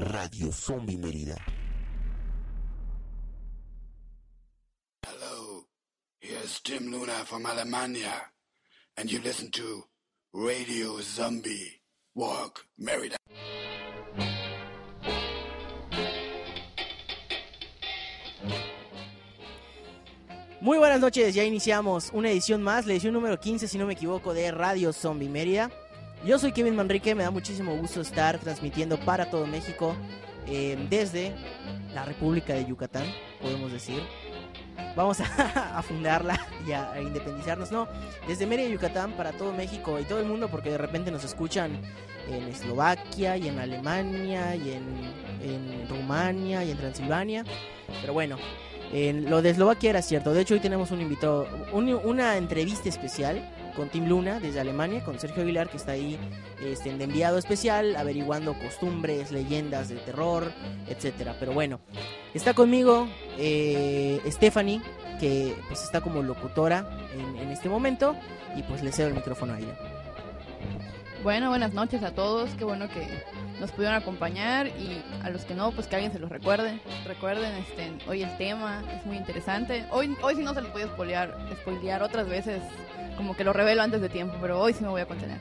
Radio Zombie Mérida. Hello, here's Tim Luna from Alemania, and you listen to Radio Zombie Walk Merida. Muy buenas noches, ya iniciamos una edición más, la edición número 15 si no me equivoco de Radio Zombie Mérida. Yo soy Kevin Manrique, me da muchísimo gusto estar transmitiendo para todo México eh, desde la República de Yucatán, podemos decir. Vamos a, fundarla y a, independizarnos, no, desde Mérida, Yucatán, para todo México y todo el mundo, porque de repente nos escuchan en Eslovaquia y en Alemania y en, Rumania y en Transilvania. Pero bueno, en lo de Eslovaquia era cierto. De hecho, hoy tenemos un invitado, una entrevista especial con Tim Luna desde Alemania, con Sergio Aguilar, que está ahí este, de enviado especial, averiguando costumbres, leyendas de terror, etcétera. Pero bueno, está conmigo eh, Stephanie, que pues está como locutora en, en este momento, y pues le cedo el micrófono a ella. Bueno, buenas noches a todos. Qué bueno que nos pudieron acompañar y a los que no, pues que alguien se los recuerde. Recuerden, este, hoy el tema es muy interesante. Hoy, hoy sí no se los voy a spoilear, spoilear otras veces, como que lo revelo antes de tiempo, pero hoy sí me voy a contener.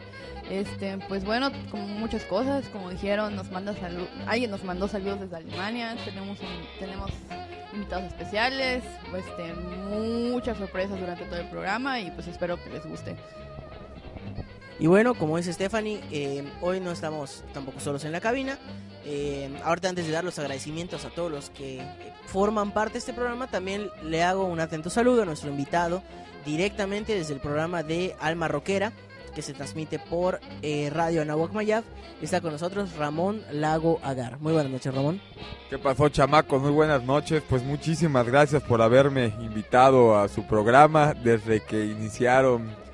Este, pues bueno, como muchas cosas, como dijeron, nos manda alguien nos mandó saludos desde Alemania, tenemos tenemos invitados especiales, este, muchas sorpresas durante todo el programa y pues espero que les guste. Y bueno, como dice Stephanie, eh, hoy no estamos tampoco solos en la cabina. Eh, ahorita antes de dar los agradecimientos a todos los que forman parte de este programa, también le hago un atento saludo a nuestro invitado directamente desde el programa de Alma Roquera, que se transmite por eh, Radio Anahuac Mayab. Está con nosotros Ramón Lago Agar. Muy buenas noches, Ramón. ¿Qué pasó, chamacos? Muy buenas noches. Pues muchísimas gracias por haberme invitado a su programa desde que iniciaron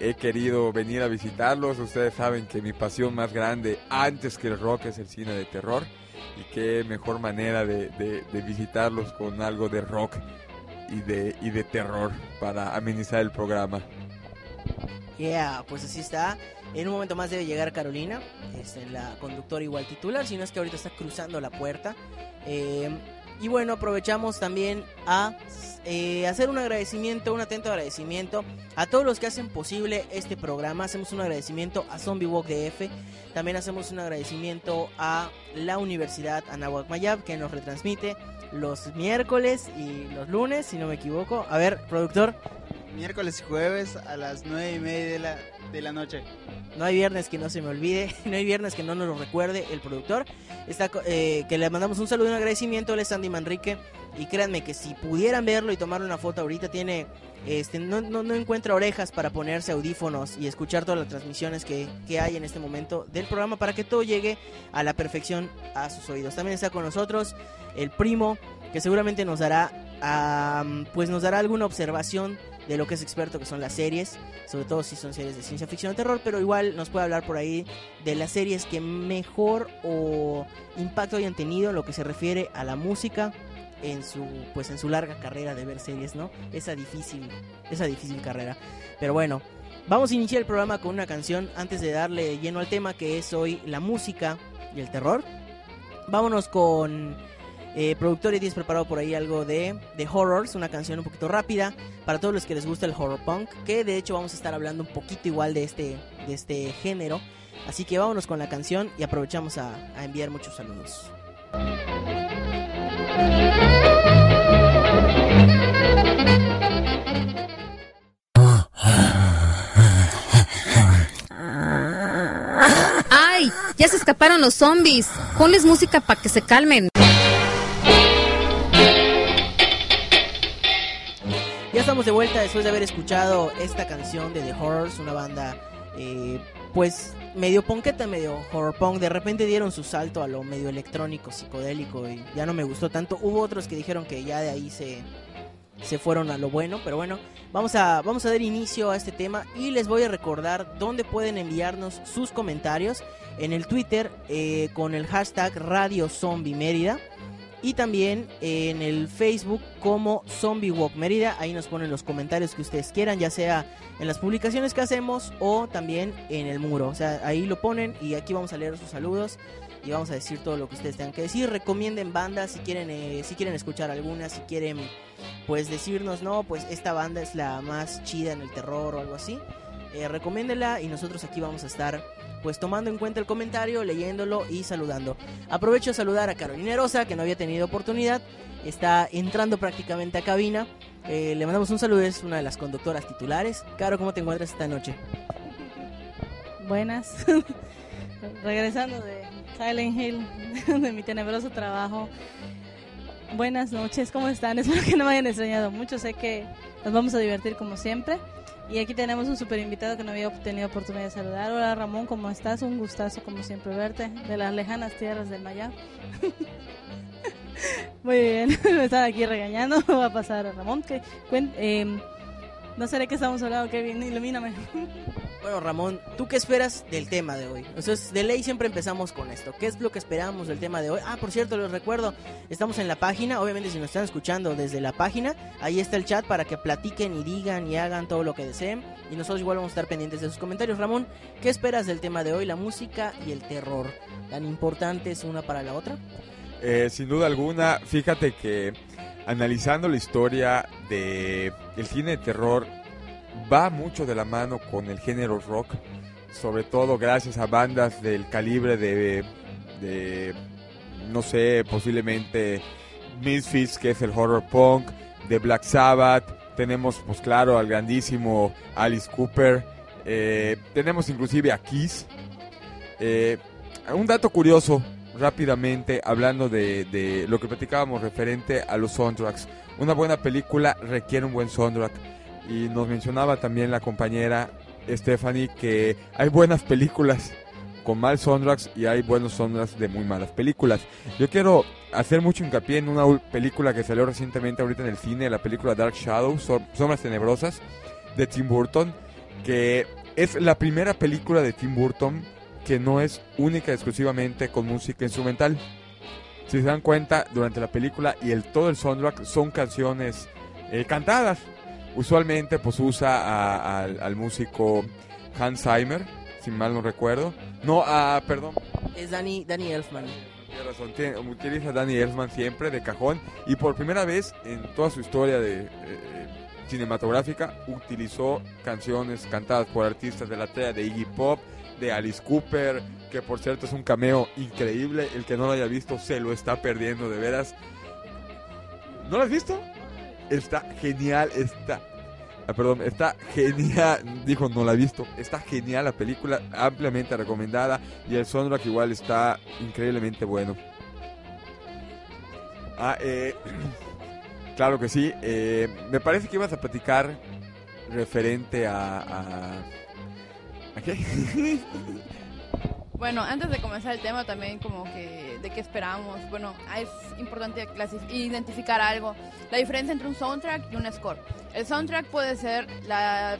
he querido venir a visitarlos. Ustedes saben que mi pasión más grande antes que el rock es el cine de terror. Y qué mejor manera de, visitarlos con algo de rock y de, y de terror para amenizar el programa. Yeah, pues así está. En un momento más debe llegar Carolina, es la conductora igual titular, si no es que ahorita está cruzando la puerta. Eh, y bueno, aprovechamos también a eh, hacer un agradecimiento, un atento agradecimiento a todos los que hacen posible este programa. Hacemos un agradecimiento a Zombie Walk DF. También hacemos un agradecimiento a la Universidad Anahuac Mayab que nos retransmite los miércoles y los lunes, si no me equivoco. A ver, productor. Miércoles y jueves a las nueve y media de la, de la noche. No hay viernes que no se me olvide, no hay viernes que no nos lo recuerde el productor. Está, eh, que le mandamos un saludo y un agradecimiento, él es Andy Manrique. Y créanme que si pudieran verlo y tomarle una foto ahorita, tiene este, no, no, encuentra orejas para ponerse audífonos y escuchar todas las transmisiones que, que, hay en este momento del programa para que todo llegue a la perfección a sus oídos. También está con nosotros el primo, que seguramente nos dará, pues nos dará alguna observación de lo que es experto, que son las series, sobre todo si son series de ciencia ficción o terror, pero igual nos puede hablar por ahí de las series que mejor o impacto hayan tenido en lo que se refiere a la música en su pues en su larga carrera de ver series, ¿no? Esa difícil esa difícil carrera. Pero bueno, vamos a iniciar el programa con una canción antes de darle lleno al tema que es hoy la música y el terror. Vámonos con eh, productor y preparado por ahí algo de, de Horrors, una canción un poquito rápida para todos los que les gusta el horror punk, que de hecho vamos a estar hablando un poquito igual de este, de este género. Así que vámonos con la canción y aprovechamos a, a enviar muchos saludos. ¡Ay! Ya se escaparon los zombies. Ponles música para que se calmen. Estamos de vuelta después de haber escuchado esta canción de The Horrors, una banda eh, pues medio ponqueta, medio horror punk. De repente dieron su salto a lo medio electrónico, psicodélico y ya no me gustó tanto. Hubo otros que dijeron que ya de ahí se, se fueron a lo bueno, pero bueno, vamos a, vamos a dar inicio a este tema y les voy a recordar dónde pueden enviarnos sus comentarios en el Twitter eh, con el hashtag Radio Zombie Mérida y también en el Facebook como Zombie Walk Mérida. Ahí nos ponen los comentarios que ustedes quieran, ya sea en las publicaciones que hacemos o también en el muro. O sea, ahí lo ponen y aquí vamos a leer sus saludos. y vamos a decir todo lo que ustedes tengan que decir. Recomienden bandas si quieren, eh, si quieren escuchar alguna, si quieren pues decirnos, no, pues esta banda es la más chida en el terror o algo así. Eh, recomiéndela y nosotros aquí vamos a estar pues tomando en cuenta el comentario, leyéndolo y saludando. Aprovecho a saludar a Carolina Rosa, que no había tenido oportunidad, está entrando prácticamente a cabina. Eh, le mandamos un saludo, es una de las conductoras titulares. Caro, ¿cómo te encuentras esta noche? Buenas. Regresando de Silent Hill, de mi tenebroso trabajo. Buenas noches, ¿cómo están? Espero que no me hayan extrañado mucho. Sé que nos vamos a divertir como siempre. Y aquí tenemos un super invitado que no había tenido oportunidad de saludar. Hola Ramón, ¿cómo estás? Un gustazo como siempre verte de las lejanas tierras del Maya. Muy bien, me están aquí regañando. Va a pasar a Ramón. Que, eh, no sé de qué estamos hablando, Kevin, ilumíname. Bueno, Ramón, ¿tú qué esperas del tema de hoy? O sea, es- de ley siempre empezamos con esto. ¿Qué es lo que esperamos del tema de hoy? Ah, por cierto, les recuerdo, estamos en la página. Obviamente, si nos están escuchando desde la página, ahí está el chat para que platiquen y digan y hagan todo lo que deseen. Y nosotros igual vamos a estar pendientes de sus comentarios. Ramón, ¿qué esperas del tema de hoy? La música y el terror. ¿Tan importantes una para la otra? Eh, sin duda alguna, fíjate que analizando la historia de el cine de terror va mucho de la mano con el género rock, sobre todo gracias a bandas del calibre de, de no sé, posiblemente Misfits, que es el horror punk, de Black Sabbath, tenemos pues claro al grandísimo Alice Cooper, eh, tenemos inclusive a Kiss. Eh, un dato curioso, rápidamente, hablando de, de lo que platicábamos referente a los soundtracks. Una buena película requiere un buen soundtrack. Y nos mencionaba también la compañera Stephanie que hay buenas películas con mal soundtracks y hay buenos soundtracks de muy malas películas. Yo quiero hacer mucho hincapié en una ul- película que salió recientemente ahorita en el cine, la película Dark Shadow, Som- Sombras Tenebrosas, de Tim Burton, que es la primera película de Tim Burton que no es única y exclusivamente con música instrumental. Si se dan cuenta, durante la película y el todo el soundtrack son canciones eh, cantadas. Usualmente pues usa a- al, al músico Hans Zimmer, si mal no recuerdo. No, ah, perdón, Es Danny, Danny Elfman. tiene razón, tiene- utiliza a Danny Elfman siempre de cajón y por primera vez en toda su historia de eh, cinematográfica utilizó canciones cantadas por artistas de la talla de Iggy Pop, de Alice Cooper, que por cierto es un cameo increíble, el que no lo haya visto se lo está perdiendo de veras. ¿No lo has visto? Está genial, está Ah, perdón, está genial, dijo no la he visto, está genial la película, ampliamente recomendada y el soundtrack igual está increíblemente bueno. Ah, eh, claro que sí, eh, me parece que ibas a platicar referente a... ¿A, Bueno, antes de comenzar el tema también como que de qué esperamos, bueno, es importante identificar algo, la diferencia entre un soundtrack y un score. El soundtrack puede ser la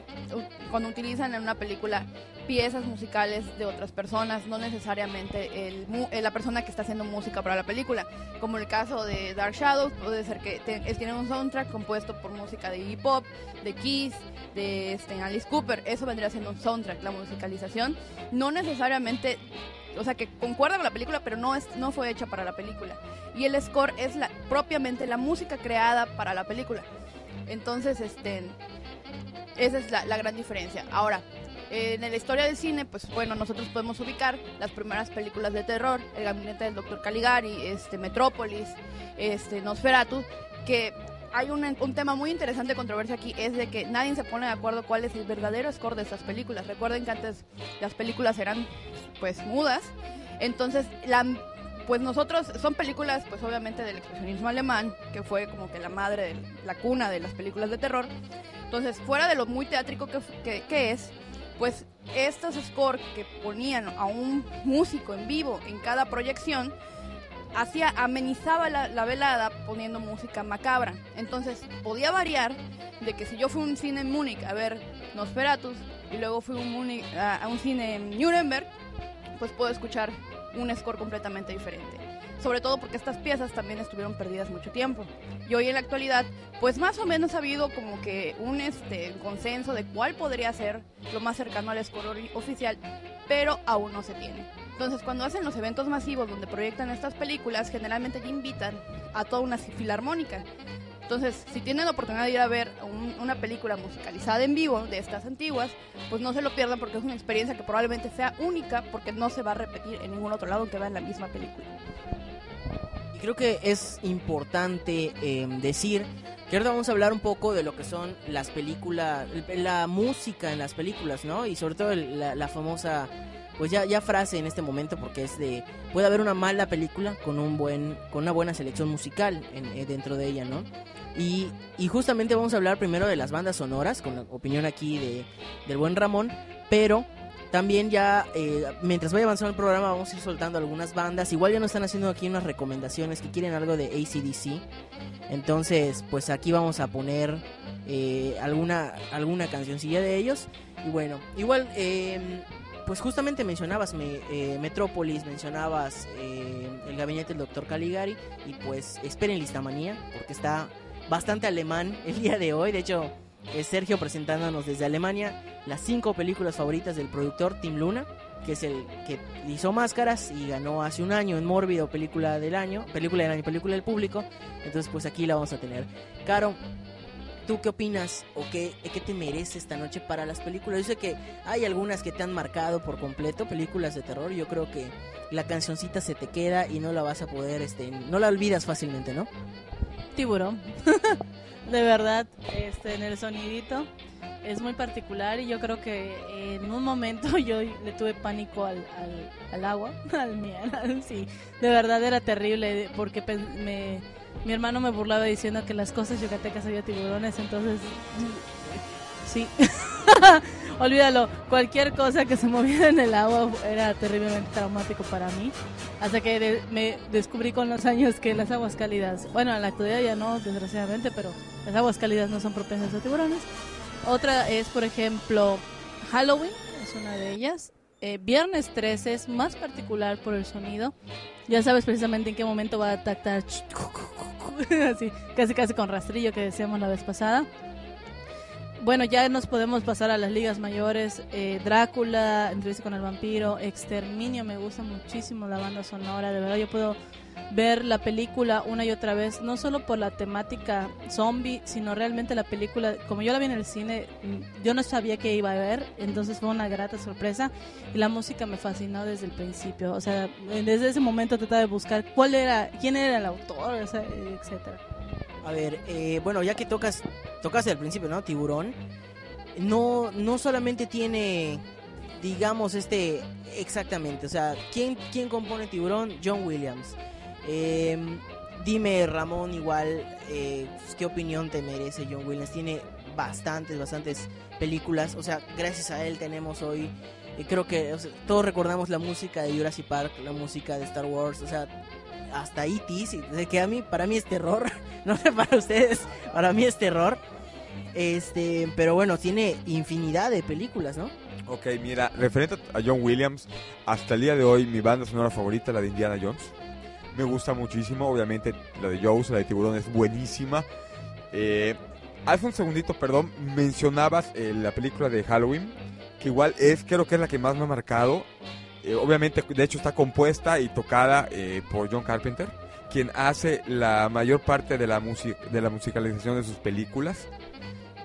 cuando utilizan en una película piezas musicales de otras personas, no necesariamente el, eh, la persona que está haciendo música para la película. Como el caso de Dark Shadows, puede ser que tienen un soundtrack compuesto por música de hip hop, de Kiss, de este, Alice Cooper. Eso vendría siendo un soundtrack, la musicalización. No necesariamente, o sea, que concuerda con la película, pero no, es, no fue hecha para la película. Y el score es la, propiamente la música creada para la película. Entonces, este, esa es la, la gran diferencia. Ahora, en la historia del cine, pues bueno, nosotros podemos ubicar las primeras películas de terror, El gabinete del Dr. Caligari, este, Metrópolis, este, Nosferatu, que hay un, un tema muy interesante de controversia aquí, es de que nadie se pone de acuerdo cuál es el verdadero score de estas películas. Recuerden que antes las películas eran pues mudas, entonces la pues nosotros son películas pues obviamente del expresionismo alemán que fue como que la madre la cuna de las películas de terror entonces fuera de lo muy teátrico que, que, que es pues estos scores que ponían a un músico en vivo en cada proyección hacía amenizaba la, la velada poniendo música macabra entonces podía variar de que si yo fui a un cine en Múnich a ver Nosferatus y luego fui Múnich- a- a un cine en Nuremberg pues puedo escuchar un score completamente diferente. Sobre todo porque estas piezas también estuvieron perdidas mucho tiempo. Y hoy en la actualidad, pues más o menos ha habido como que un este, consenso de cuál podría ser lo más cercano al score oficial, pero aún no se tiene. Entonces, cuando hacen los eventos masivos donde proyectan estas películas, generalmente ya invitan a toda una filarmónica. Entonces, si tienen la oportunidad de ir a ver un- una película musicalizada en vivo de estas antiguas, pues no se lo pierdan porque es una experiencia que probablemente sea única porque no se va a repetir en ningún otro lado que vean la misma película. Creo que es importante eh, decir que ahora vamos a hablar un poco de lo que son las películas, la música en las películas, ¿no? Y sobre todo el- la, famosa, pues ya, ya frase en este momento, porque es de, puede haber una mala película con un buen, con una buena selección musical eh, dentro de ella, ¿no? Y, y justamente vamos a hablar primero de las bandas sonoras, con la opinión aquí de, del buen Ramón, pero también ya, eh, mientras vaya avanzando el programa, vamos a ir soltando algunas bandas. Igual ya nos están haciendo aquí unas recomendaciones que quieren algo de ACDC. Entonces, pues aquí vamos a poner eh, alguna, alguna cancioncilla de ellos. Y bueno, igual, eh, pues justamente mencionabas me- eh, Metrópolis, mencionabas eh, el gabinete del doctor Caligari. Y pues esperen Listamanía, porque está bastante alemán el día de hoy. De hecho, es Sergio presentándonos desde Alemania las cinco películas favoritas del productor Tim Luna, que es el que hizo Máscaras y ganó hace un año en Mórbido película del año, película del año, película del público. Entonces, pues aquí la vamos a tener. Caro, ¿tú qué opinas o qué, qué te merece esta noche para las películas? Yo sé que hay algunas que te han marcado por completo, películas de terror. Yo creo que la cancioncita se te queda y no la vas a poder, este, no la olvidas fácilmente, ¿no? Tiburón. de verdad, este, en el sonidito es muy particular y yo creo que en un momento yo le tuve pánico al, al, al agua, al miel, sí, de verdad era terrible porque me, mi hermano me burlaba diciendo que las costas yucatecas había tiburones, entonces sí, olvídalo, cualquier cosa que se moviera en el agua era terriblemente traumático para mí. Hasta que de- me descubrí con los años que las aguas cálidas, bueno, en la actualidad ya no, desgraciadamente, pero las aguas cálidas no son propensas a tiburones. Otra es, por ejemplo, Halloween, es una de ellas. Eh, Viernes 13 es más particular por el sonido. Ya sabes precisamente en qué momento va a atacar. Así, casi casi con rastrillo que decíamos la vez pasada. Bueno, ya nos podemos pasar a las ligas mayores. Eh, Drácula, Entrevista con el vampiro, Exterminio, me gusta muchísimo la banda sonora. De verdad, yo puedo ver la película una y otra vez, no solo por la temática zombie, sino realmente la película, como yo la vi en el cine, mm, yo no sabía que iba a ver, entonces fue una grata sorpresa y la música me fascinó desde el principio. O sea, desde ese momento trataba de buscar cuál era, quién era el autor, o sea, etcétera. A ver, eh, bueno, ya que tocas, tocaste al principio, ¿no? Tiburón. No, no solamente tiene, digamos, este, exactamente, o sea, ¿quién, quién compone Tiburón? John Williams. Eh, dime, Ramón, igual, eh, pues, ¿qué opinión te merece John Williams? Tiene bastantes, bastantes películas, o sea, gracias a él tenemos hoy, eh, creo que todos recordamos la música de Jurassic Park, la música de Star Wars, o sea, hasta E.T., que a mí, para mí es terror, no sé para ustedes, para mí es terror. Este, pero bueno, tiene infinidad de películas, ¿no? Ok, mira, referente a John Williams, hasta el día de hoy mi banda sonora favorita, la de Indiana Jones. Me gusta muchísimo, obviamente la de Jaws, la de Tiburón es buenísima. Eh, hace un segundito, perdón, mencionabas eh, la película de Halloween, que igual es, creo que es la que más me ha marcado. Eh, obviamente, de hecho está compuesta y tocada eh, por John Carpenter, quien hace la mayor parte de la, de la musicalización de sus películas.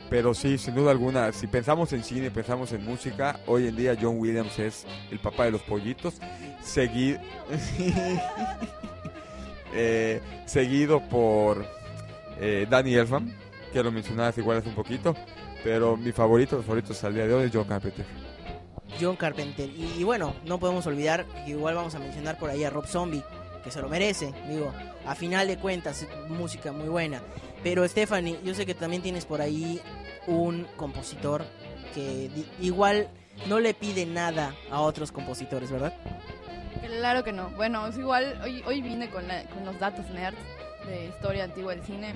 Pero sí, sin duda alguna, si pensamos en cine, pensamos en música, hoy en día John Williams es el papá de los pollitos, seguido, eh, seguido por Danny Elfman, que lo mencionabas igual hace un poquito, pero mi favorito, los favoritos al día de hoy es John Carpenter. John Carpenter. Y, bueno, no podemos olvidar que igual vamos a mencionar por ahí a Rob Zombie, que se lo merece, digo, a final de cuentas, música muy buena. Pero Stephanie, yo sé que también tienes por ahí un compositor que igual no le pide nada a otros compositores, ¿verdad? Claro que no. Bueno, es igual, hoy, hoy vine con, con los datos nerds de historia antigua del cine.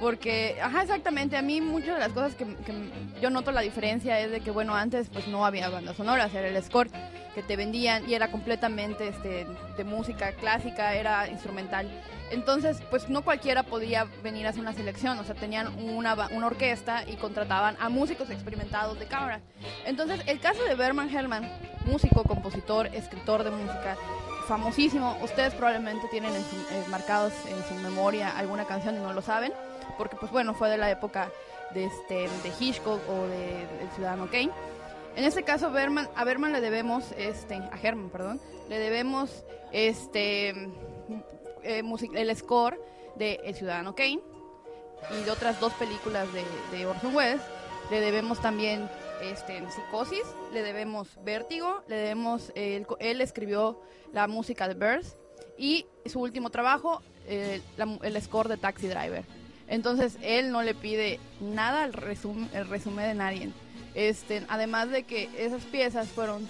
Porque, ajá, exactamente, a mí muchas de las cosas que, que yo noto la diferencia es de que, bueno, antes pues no había bandas sonoras, era el score que te vendían y era completamente este, de música clásica, era instrumental. Entonces, pues no cualquiera podía venir a hacer una selección, o sea, tenían una, una orquesta y contrataban a músicos experimentados de cámara. Entonces, el caso de Berman Hellman, músico, compositor, escritor de música, famosísimo, ustedes probablemente tienen en su- eh, marcados en su memoria alguna canción y no lo saben, porque pues bueno, fue de la época de, este, de Hitchcock o de El Ciudadano Kane. En este caso, Berman, a Berman le debemos, este, a Herman, perdón, le debemos este, eh, el score de El Ciudadano Kane y de otras dos películas de, de Orson Welles. Le debemos también este, Psicosis, le debemos Vértigo, le debemos, eh, él, él escribió la música de Birds y su último trabajo, eh, la el score de Taxi Driver. Entonces él no le pide nada al resumen, el resumen de nadie. Este, además de que esas piezas fueron,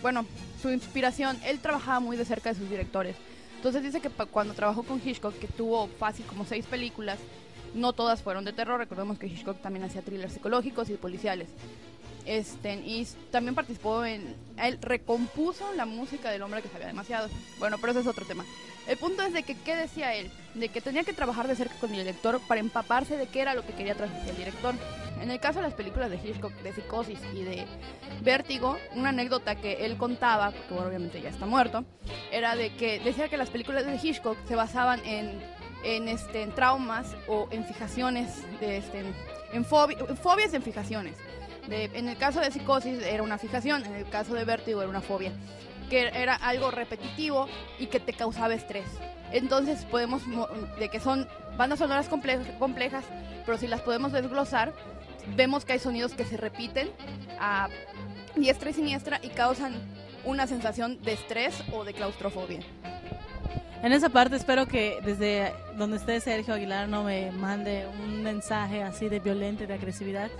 bueno, su inspiración, él trabajaba muy de cerca de sus directores. Entonces dice que cuando trabajó con Hitchcock, que tuvo fácil como seis películas, no todas fueron de terror, recordemos que Hitchcock también hacía thrillers psicológicos y policiales. Este, y también participó en. Él recompuso la música del hombre que sabía demasiado. Bueno, pero ese es otro tema. El punto es de que, ¿qué decía él? De que tenía que trabajar de cerca con el director para empaparse de qué era lo que quería transmitir el director. En el caso de las películas de Hitchcock, de Psicosis y de Vértigo, una anécdota que él contaba, porque obviamente ya está muerto, era de que decía que las películas de Hitchcock se basaban en, en, este, en traumas o en fijaciones, de, este, en, en fobias en fijaciones. En el caso de psicosis era una fijación, en el caso de vértigo era una fobia, que era algo repetitivo y que te causaba estrés. Entonces podemos, mo- de que son bandas sonoras comple- complejas, pero si las podemos desglosar, vemos que hay sonidos que se repiten a diestra y siniestra y causan una sensación de estrés o de claustrofobia. En esa parte espero que desde donde esté Sergio Aguilar no me mande un mensaje así de violento de agresividad.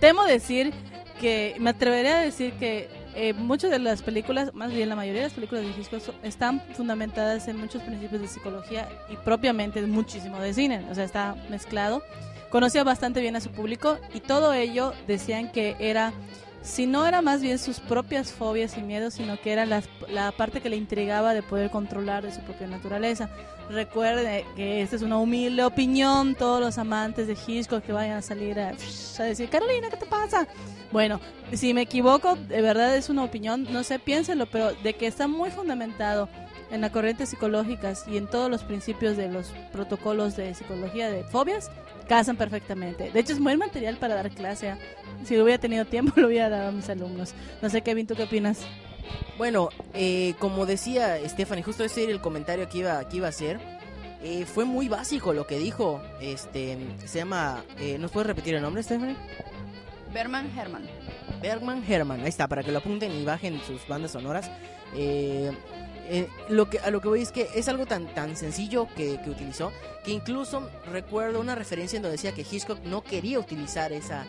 Temo decir que, me atrevería a decir que eh, muchas de las películas, más bien la mayoría de las películas de Hitchcock están fundamentadas en muchos principios de psicología y propiamente muchísimo de cine, o sea, está mezclado. Conocía bastante bien a su público y todo ello decían que era si no era más bien sus propias fobias y miedos, sino que era las- la parte que le intrigaba de poder controlar de su propia naturaleza. Recuerde que esta es una humilde opinión, todos los amantes de Hitchcock que vayan a salir a, decir, Carolina, ¿qué te pasa? Bueno, si me equivoco, de verdad es una opinión, no sé, piénsenlo, pero de que está muy fundamentado en las corrientes psicológicas y en todos los principios de los protocolos de psicología de fobias, casan perfectamente. De hecho, es buen material para dar clase. Si hubiera tenido tiempo, lo hubiera dado a mis alumnos. No sé, Kevin, ¿tú qué opinas? Bueno, eh, como decía Stephanie, justo ese era el comentario que iba, que iba a hacer. Eh, fue muy básico lo que dijo. Este, se llama. Eh, ¿Nos puedes repetir el nombre, Stephanie? Berman Herman. Bergman Herman. Ahí está, para que lo apunten y bajen sus bandas sonoras. Eh, eh, lo que, a lo que voy es que es algo tan, tan sencillo que, que utilizó que incluso recuerdo una referencia en donde decía que Hitchcock no quería utilizar esa,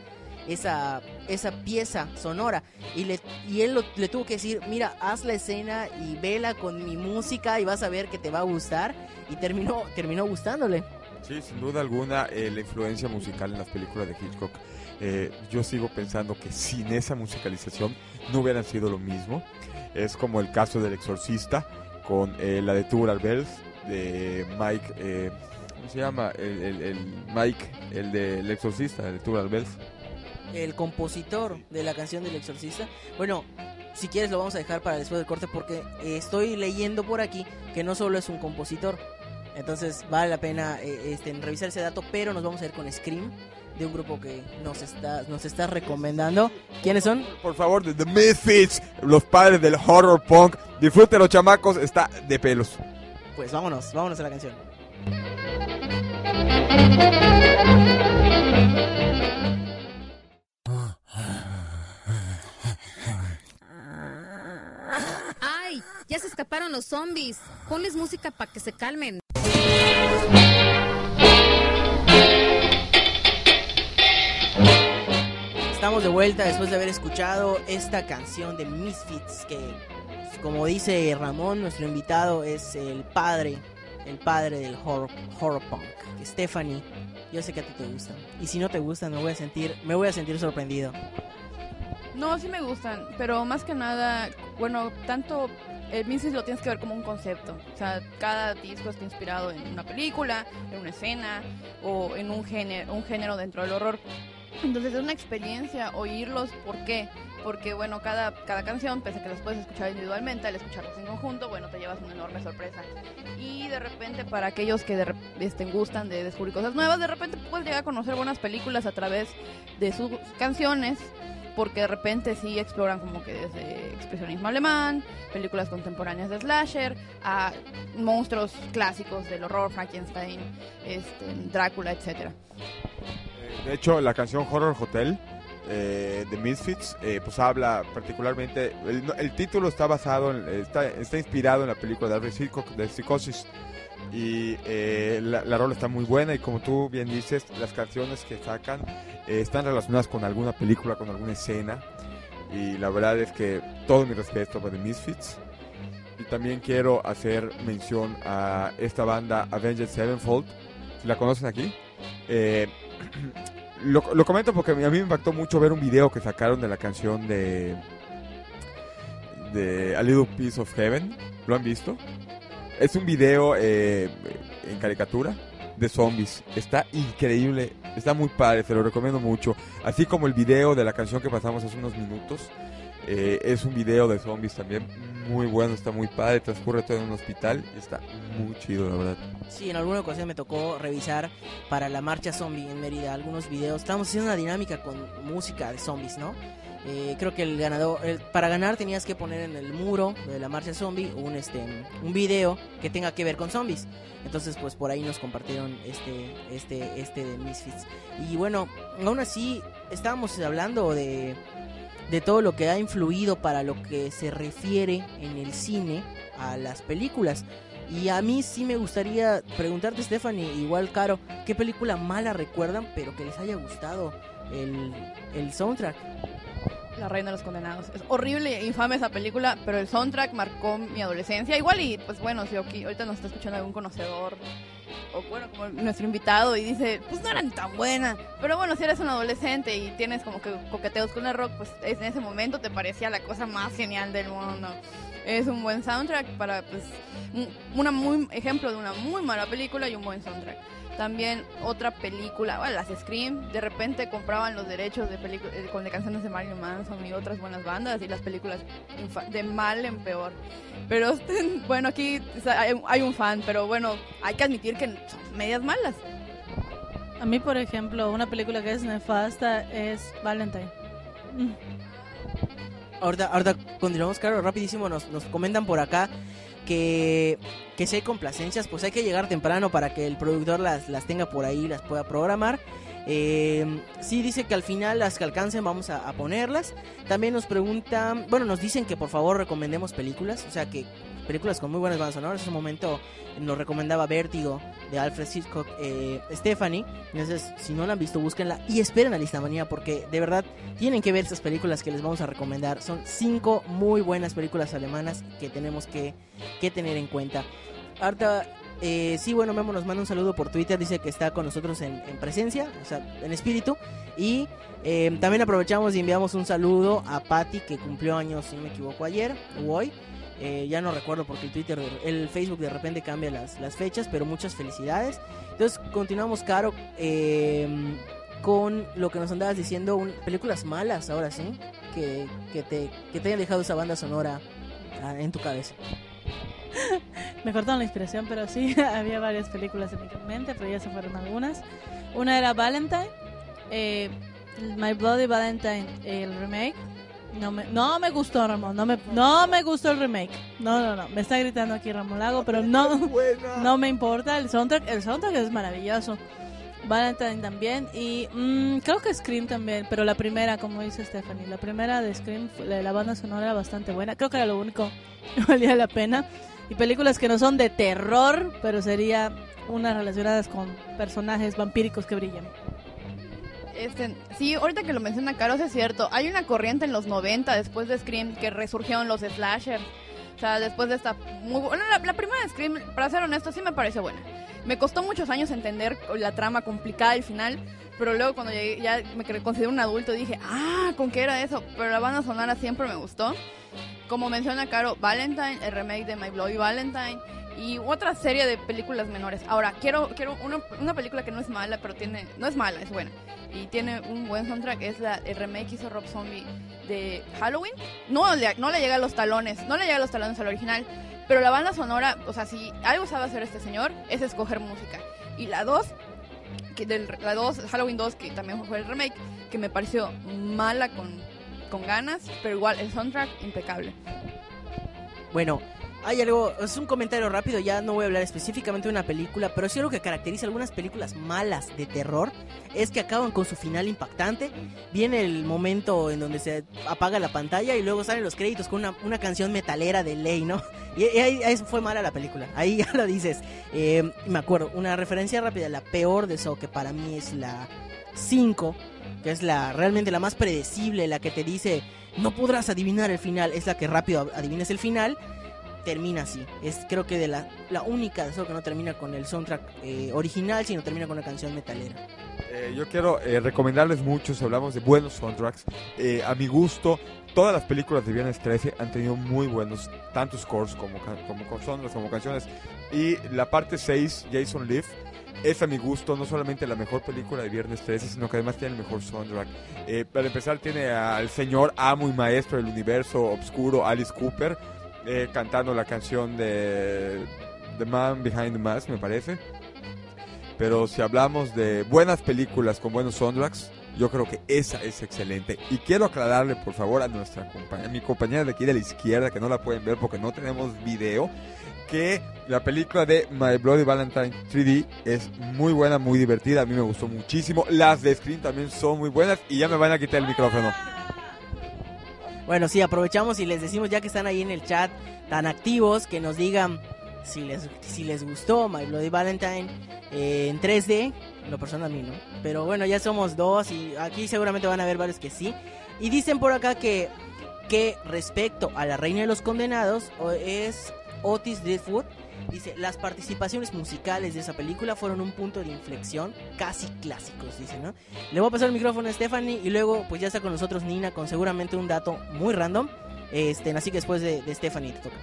esa, esa pieza sonora y, le, y él lo- le tuvo que decir, mira, haz la escena y vela con mi música y vas a ver que te va a gustar y terminó, terminó gustándole. Sí, sin duda alguna, eh, la influencia musical en las películas de Hitchcock. eh, yo sigo pensando que sin esa musicalización no hubieran sido lo mismo. Es como el caso del Exorcista con eh, la de Tubular Bells de Mike. eh, ¿Cómo se llama? El, el- el Mike, el del Exorcista, el de Tubular Bells. el compositor de la canción del exorcista. Bueno, si quieres lo vamos a dejar para después del corte porque estoy leyendo por aquí que no solo es un compositor. Entonces vale la pena eh, este, revisar ese dato, pero nos vamos a ir con Scream de un grupo que nos está nos está recomendando. ¿Quiénes son? Por favor, The Misfits, los padres del horror punk. Disfruten los chamacos, está de pelos. Pues vámonos, vámonos a la canción. ¡Ay! Ya se escaparon los zombies. Ponles música para que se calmen. Estamos de vuelta después de haber escuchado esta canción de Misfits que, como dice Ramón, nuestro invitado es el padre, el padre del horror, horror punk. Stephanie yo sé que a ti te gustan. Y si no te gustan, me voy a sentir, me voy a sentir sorprendido. No, sí me gustan, pero más que nada, bueno, tanto el Misfits lo tienes que ver como un concepto. O sea, cada disco está inspirado en una película, en una escena o en un género, un género dentro del horror. Entonces es una experiencia oírlos. ¿Por qué? Porque, bueno, cada, cada canción, pese a que las puedes escuchar individualmente, al escucharlas en conjunto, bueno, te llevas una enorme sorpresa. Y de repente, para aquellos que de, este, gustan de descubrir cosas nuevas, de repente puedes llegar a conocer buenas películas a través de sus canciones porque de repente sí exploran como que desde expresionismo alemán, películas contemporáneas de slasher, a monstruos clásicos del horror, Frankenstein, este, Drácula, etcétera. De hecho, la canción Horror Hotel eh, de Misfits, eh, pues habla particularmente, el, el título está basado, en, está, está inspirado en la película de Alfred Hitchcock de Psicosis y eh, la, la rola está muy buena y como tú bien dices, las canciones que sacan eh, están relacionadas con alguna película, con alguna escena y la verdad es que todo mi respeto para The Misfits y también quiero hacer mención a esta banda Avenged Sevenfold, si la conocen aquí. Eh, lo, lo comento porque a mí me impactó mucho ver un video que sacaron de la canción de de A Little Piece of Heaven. ¿Lo han visto? Es un video eh, en caricatura de zombies. Está increíble, está muy padre, se lo recomiendo mucho. Así como el video de la canción que pasamos hace unos minutos. eh, es un video de zombies también muy bueno, está muy padre, transcurre todo en un hospital y está muy chido, la verdad. Sí, en alguna ocasión me tocó revisar para la marcha zombie en Mérida algunos videos. Estábamos haciendo una dinámica con música de zombies, ¿no? Eh, creo que el ganador, para ganar tenías que poner en el muro de la marcha zombie un este un video que tenga que ver con zombies. Entonces, pues por ahí nos compartieron este este este de Misfits. Y bueno, aún así estábamos hablando de de todo lo que ha influido para lo que se refiere en el cine a las películas. Y a mí sí me gustaría preguntarte, Stephanie, igual Caro, ¿qué película mala recuerdan pero que les haya gustado el, el soundtrack? La Reina de los Condenados. Es horrible e infame esa película, pero el soundtrack marcó mi adolescencia. Igual y, pues bueno, si aquí, ahorita nos está escuchando algún conocedor, o bueno, como nuestro invitado, y dice, pues no eran tan buenas. Pero bueno, si eres un adolescente y tienes como que coqueteos con el rock, pues es- en ese momento te parecía la cosa más genial del mundo. Es un buen soundtrack para, pues, un ejemplo de una muy mala película y un buen soundtrack. También otra película, bueno, las Scream, de repente compraban los derechos de, eh, con de canciones de Marilyn Manson y otras buenas bandas y las películas de mal en peor. Pero bueno, aquí hay, hay un fan, pero bueno, hay que admitir que son medias malas. A mí, por ejemplo, una película que es nefasta es Valentine. Ahorita, ahorita continuamos, Caro, rapidísimo, nos, nos comentan por acá que, que si hay complacencias, pues hay que llegar temprano para que el productor las, las tenga por ahí, las pueda programar. Eh, sí dice que al final las que alcancen vamos a, a ponerlas. También nos preguntan, bueno, nos dicen que por favor recomendemos películas, o sea que películas con muy buenas bandas sonoras. En ese momento nos recomendaba Vértigo de Alfred Hitchcock, eh, Stephanie. Entonces, si no la han visto, búsquenla y esperen a Lista Manía porque de verdad tienen que ver estas películas que les vamos a recomendar. Son cinco muy buenas películas alemanas que tenemos que, que tener en cuenta. Ahorita, eh, sí, bueno, Memo nos manda un saludo por Twitter. Dice que está con nosotros en, en presencia, o sea, en espíritu. Y eh, también aprovechamos y enviamos un saludo a Patty, que cumplió años, si no me equivoco, ayer o hoy. Eh, ya no recuerdo porque el Twitter, el Facebook de repente cambia las, las fechas, pero muchas felicidades. Entonces, continuamos, Caro. eh, con lo que nos andabas diciendo, un- películas malas ahora sí, que, que, te, que te hayan dejado esa banda sonora ah, en tu cabeza. Me cortaron la inspiración, pero sí, había varias películas en mi mente, pero ya se fueron algunas. Una era Valentine, eh, My Bloody Valentine, el remake. No me, no me gustó, Ramón. No me, no me gustó el remake. No, no, no. Me está gritando aquí Ramón Lago, pero no, no me importa. El soundtrack, el soundtrack es maravilloso. Valentine también. Y mm, creo que Scream también. Pero la primera, como dice Stephanie, la primera de Scream, la, la banda sonora era bastante buena. Creo que era lo único que valía la pena. Y películas que no son de terror, pero sería unas relacionadas con personajes vampíricos que brillan. Este, sí, ahorita que lo menciona Carlos es cierto. Hay una corriente en los 90 después de Scream que resurgieron los slasher. O sea, después de esta muy bu- bueno, la, la primera de Scream, para ser honesto, sí me pareció buena. Me costó muchos años entender la trama complicada del final, pero luego cuando llegué, ya me considero un adulto dije, ah, ¿con qué era eso? Pero la banda sonora siempre me gustó. Como menciona Caro, Valentine, el remake de My Bloody Valentine y otra serie de películas menores. Ahora, quiero, quiero una, una película que no es mala, pero tiene, no es mala, es buena. Y tiene un buen soundtrack, es la, el remake que hizo Rob Zombie de Halloween. No no le llega a los talones, no le llega a los talones al original, pero la banda sonora, o sea, si algo sabe hacer este señor, es escoger música. Y la 2, que del, la 2, Halloween 2, que también fue el remake, que me pareció mala con, con ganas, pero igual el soundtrack impecable. Bueno, hay algo, es un comentario rápido, ya no voy a hablar específicamente de una película, pero sí algo que caracteriza algunas películas malas de terror es que acaban con su final impactante. Viene el momento en donde se apaga la pantalla y luego salen los créditos con una, una canción metalera de ley, ¿no? Y, ahí, ahí fue mala la película, ahí ya lo dices. Eh, me acuerdo, una referencia rápida, la peor de Saw, que para mí es la 5, que es la realmente la más predecible, la que te dice no podrás adivinar el final, es la que rápido adivinas el final termina así. Es creo que de la, la única de Saw que no termina con el soundtrack eh, original, sino termina con una canción metalera. Eh, yo quiero eh, recomendarles mucho, si hablamos de buenos soundtracks, eh, a mi gusto, todas las películas de Viernes 13 han tenido muy buenos, tanto scores como, como soundtracks, como canciones. Y la parte 6, Jason Live, es a mi gusto no solamente la mejor película de Viernes 13, sino que además tiene el mejor soundtrack. Eh, para empezar, tiene al señor amo y maestro del universo obscuro, Alice Cooper, eh, cantando la canción de The Man Behind the Mask, me parece. Pero si hablamos de buenas películas con buenos soundtracks, yo creo que esa es excelente. Y quiero aclararle, por favor, a nuestra compañera, mi compañera de aquí de la izquierda, que no la pueden ver porque no tenemos video, que la película de My Bloody Valentine 3D es muy buena, muy divertida. A mí me gustó muchísimo. Las de Screen también son muy buenas. Y ya me van a quitar el micrófono. Bueno, sí, aprovechamos y les decimos ya que están ahí en el chat tan activos que nos digan si les, si les gustó My Bloody Valentine eh, en 3D. En Lo personal a mí no. Pero bueno, ya somos dos y aquí seguramente van a haber varios que sí. Y dicen por acá que, que respecto a La Reina de los Condenados es Otis Driftwood. Dice, las participaciones musicales de esa película fueron un punto de inflexión casi clásicos, dice, ¿no? Le voy a pasar el micrófono a Stephanie y luego pues ya está con nosotros Nina con seguramente un dato muy random. Este, así que después de, de Stephanie te toca.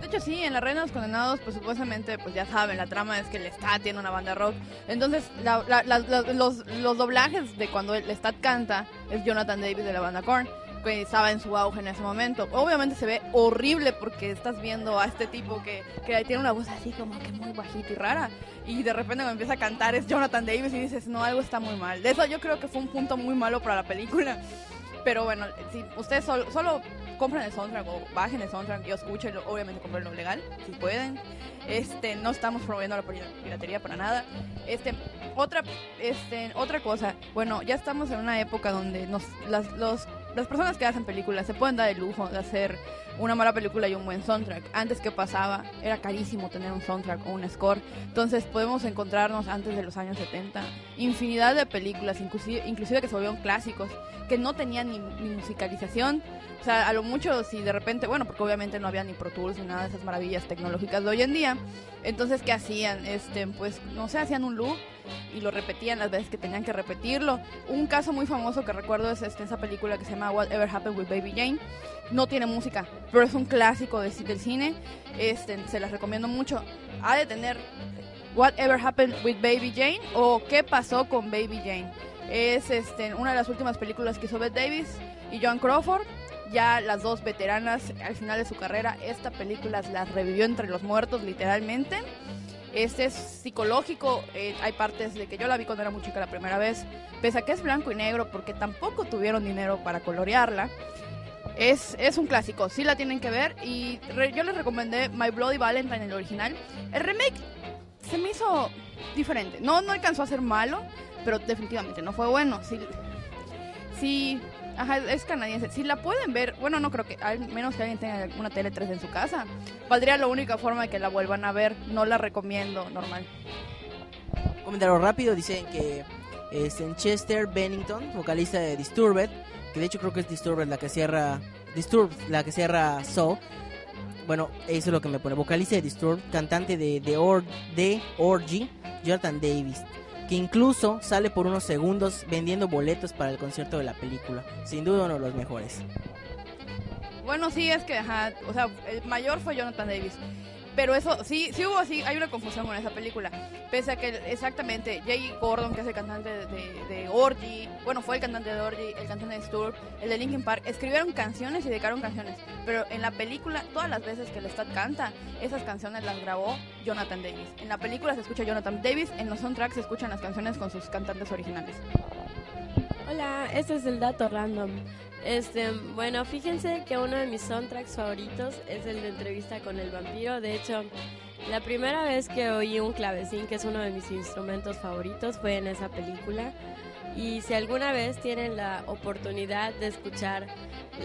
De hecho, sí, en La Reina de los Condenados, pues supuestamente, pues ya saben, la trama es que el Stat tiene una banda rock. Entonces, la- la- la- los, los doblajes de cuando el Stat canta es Jonathan Davis de la banda Korn, que estaba en su auge en ese momento. Obviamente se ve horrible porque estás viendo a este tipo que, que tiene una voz así como que muy bajita y rara. Y de repente cuando empieza a cantar es Jonathan Davis y dices, no, algo está muy mal. De eso yo creo que fue un punto muy malo para la película. Pero bueno, si ustedes solo, solo compren el soundtrack o bajen el soundtrack y escúchenlo, obviamente comprenlo legal, si pueden. Este, no estamos promoviendo la pira- piratería para nada. Este, otra, este, otra cosa, bueno, ya estamos en una época donde nos, las, los, las personas que hacen películas se pueden dar el lujo de hacer una mala película y un buen soundtrack. Antes que pasaba, era carísimo tener un soundtrack o un score. Entonces podemos encontrarnos antes de los años 70 infinidad de películas, inclusive, inclusive que se volvieron clásicos, que no tenían ni, ni musicalización. O sea, a lo mucho si de repente, bueno, porque obviamente no había ni Pro Tools ni nada de esas maravillas tecnológicas de hoy en día. Entonces, ¿qué hacían? Este, pues, no sé, hacían un loop y lo repetían las veces que tenían que repetirlo. Un caso muy famoso que recuerdo es este, esa película que se llama Whatever Happened with Baby Jane. No tiene música, pero es un clásico de- del cine. Este, se las recomiendo mucho. Ha de tener Whatever Happened with Baby Jane o ¿Qué pasó con Baby Jane? Es este, una de las últimas películas que hizo Bette Davis y John Crawford. Ya las dos veteranas al final de su carrera, esta película las revivió entre los muertos literalmente. Este es psicológico, eh, hay partes de que yo la vi cuando era muy chica la primera vez, pese a que es blanco y negro porque tampoco tuvieron dinero para colorearla. Es, es un clásico, sí la tienen que ver y re- yo les recomendé My Bloody Valentine, el original. El remake se me hizo diferente, no, no alcanzó a ser malo, pero definitivamente no fue bueno. Sí, sí ajá, es canadiense. Si la pueden ver, bueno, no creo que, al menos que alguien tenga una tele 3 en su casa, valdría la única forma de que la vuelvan a ver. No la recomiendo, normal. Comentario rápido, dicen que es en Chester Bennington, vocalista de Disturbed, que de hecho creo que es Disturbed la que cierra Disturbed, la que cierra Saw. bueno, eso es lo que me pone. Vocalista de Disturbed, cantante de The Or de Orgy, Jonathan Davis. Que incluso sale por unos segundos vendiendo boletos para el concierto de la película. Sin duda uno de los mejores. Bueno, sí, es que, o sea, el mayor fue Jonathan Davis. Pero eso, sí, sí hubo, sí, hay una confusión con esa película. Pese a que exactamente Jay Gordon, que es el cantante de, de, de Orgy, bueno, fue el cantante de Orgy, el cantante de Stur, el de Linkin Park, escribieron canciones y dedicaron canciones. Pero en la película, todas las veces que Lestat canta, esas canciones las grabó Jonathan Davis. En la película se escucha Jonathan Davis, en los soundtracks se escuchan las canciones con sus cantantes originales. Hola, este es el dato random. Este, bueno, fíjense que uno de mis soundtracks favoritos es el de entrevista con el vampiro. De hecho, la primera vez que oí un clavecín, que es uno de mis instrumentos favoritos, fue en esa película. Y si alguna vez tienen la oportunidad de escuchar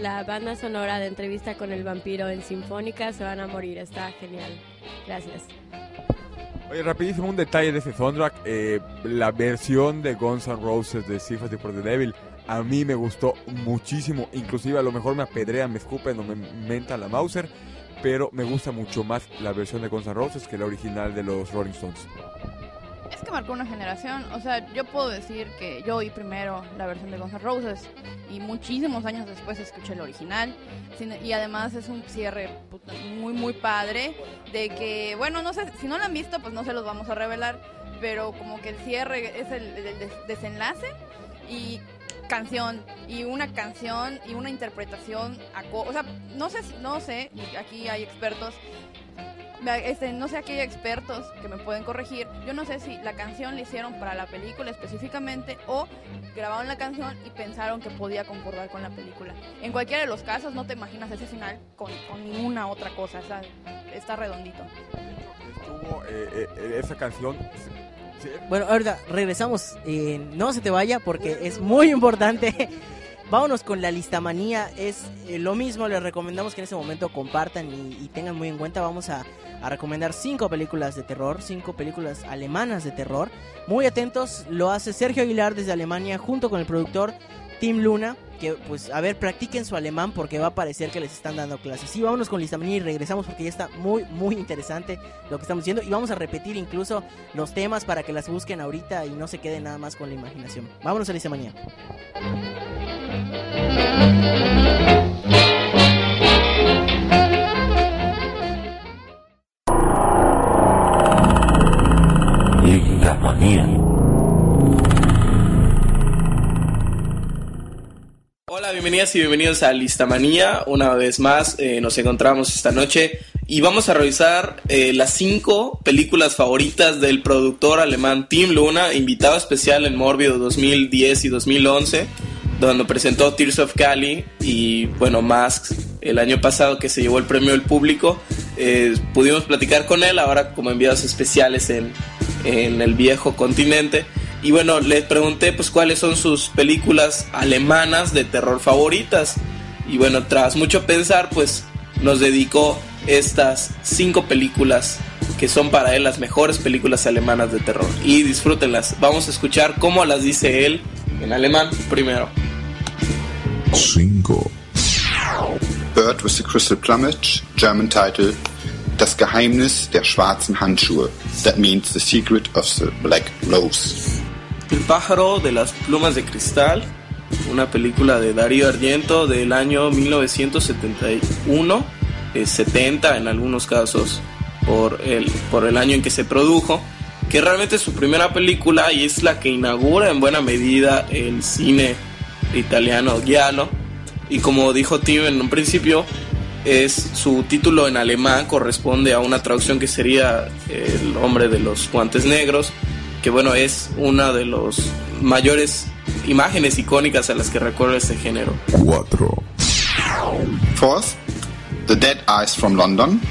la banda sonora de entrevista con el vampiro en Sinfónica, se van a morir. Está genial. Gracias. Oye, rapidísimo un detalle de ese soundtrack. eh, la versión de Guns N' Roses de Sympathy for the Devil a mí me gustó muchísimo. Inclusive a lo mejor me apedrean, me escupen o me mentan la Mauser. Pero me gusta mucho más la versión de Guns N' Roses que la original de los Rolling Stones. Es que marcó una generación. O sea, yo puedo decir que yo oí primero la versión de Guns N' Roses y muchísimos años después escuché el original. Y además es un cierre puta, muy, muy padre. De que, bueno, no sé, si no lo han visto, pues no se los vamos a revelar. Pero como que el cierre es el, el des- desenlace y canción y una canción y una interpretación aco- o sea no sé no sé aquí hay expertos este, no sé aquí hay expertos que me pueden corregir yo no sé si la canción la hicieron para la película específicamente o grabaron la canción y pensaron que podía concordar con la película en cualquiera de los casos no te imaginas ese final con, con ninguna otra cosa está redondito eh, eh, esa canción. Bueno, ahorita regresamos. eh, no se te vaya porque es muy importante. Vámonos con la listamanía. Es eh, lo mismo. Les recomendamos que en ese momento compartan y, y tengan muy en cuenta. Vamos a, a recomendar cinco películas de terror, cinco películas alemanas de terror. Muy atentos. Lo hace Sergio Aguilar desde Alemania junto con el productor Tim Luna. Que pues a ver, practiquen su alemán porque va a parecer que les están dando clases. Sí, vámonos con listamanía y regresamos porque ya está muy, muy interesante lo que estamos diciendo. Y vamos a repetir incluso los temas para que las busquen ahorita y no se queden nada más con la imaginación. Vámonos a la manía. Hola, bienvenidas y bienvenidos a Listamanía. Una vez más eh, nos encontramos esta noche y vamos a revisar eh, las cinco películas favoritas del productor alemán Tim Luna, invitado especial en Morbido 2010 y 2011, donde presentó Tears of Cali y bueno, Masks el año pasado que se llevó el premio del público. Eh, pudimos platicar con él ahora como enviados especiales en, en el viejo continente. Y bueno, le pregunté pues cuáles son sus películas alemanas de terror favoritas. Y bueno, tras mucho pensar, pues nos dedicó estas cinco películas que son para él las mejores películas alemanas de terror. Y disfrútenlas. Vamos a escuchar cómo las dice él en alemán primero. 5. Bird with the Crystal Plumage, German title Das Geheimnis der schwarzen Handschuhe. That means the secret of the black rose. El pájaro de las plumas de cristal, una película de Darío Argento del año 1971, eh, 70 en algunos casos por el, por el año en que se produjo, que realmente es su primera película y es la que inaugura en buena medida el cine italiano giallo. Y como dijo Tim en un principio, es su título en alemán corresponde a una traducción que sería El hombre de los guantes negros, que bueno, es una de los mayores imágenes icónicas a las que recuerda este género. 4. Fourth, The Dead Eyes from London.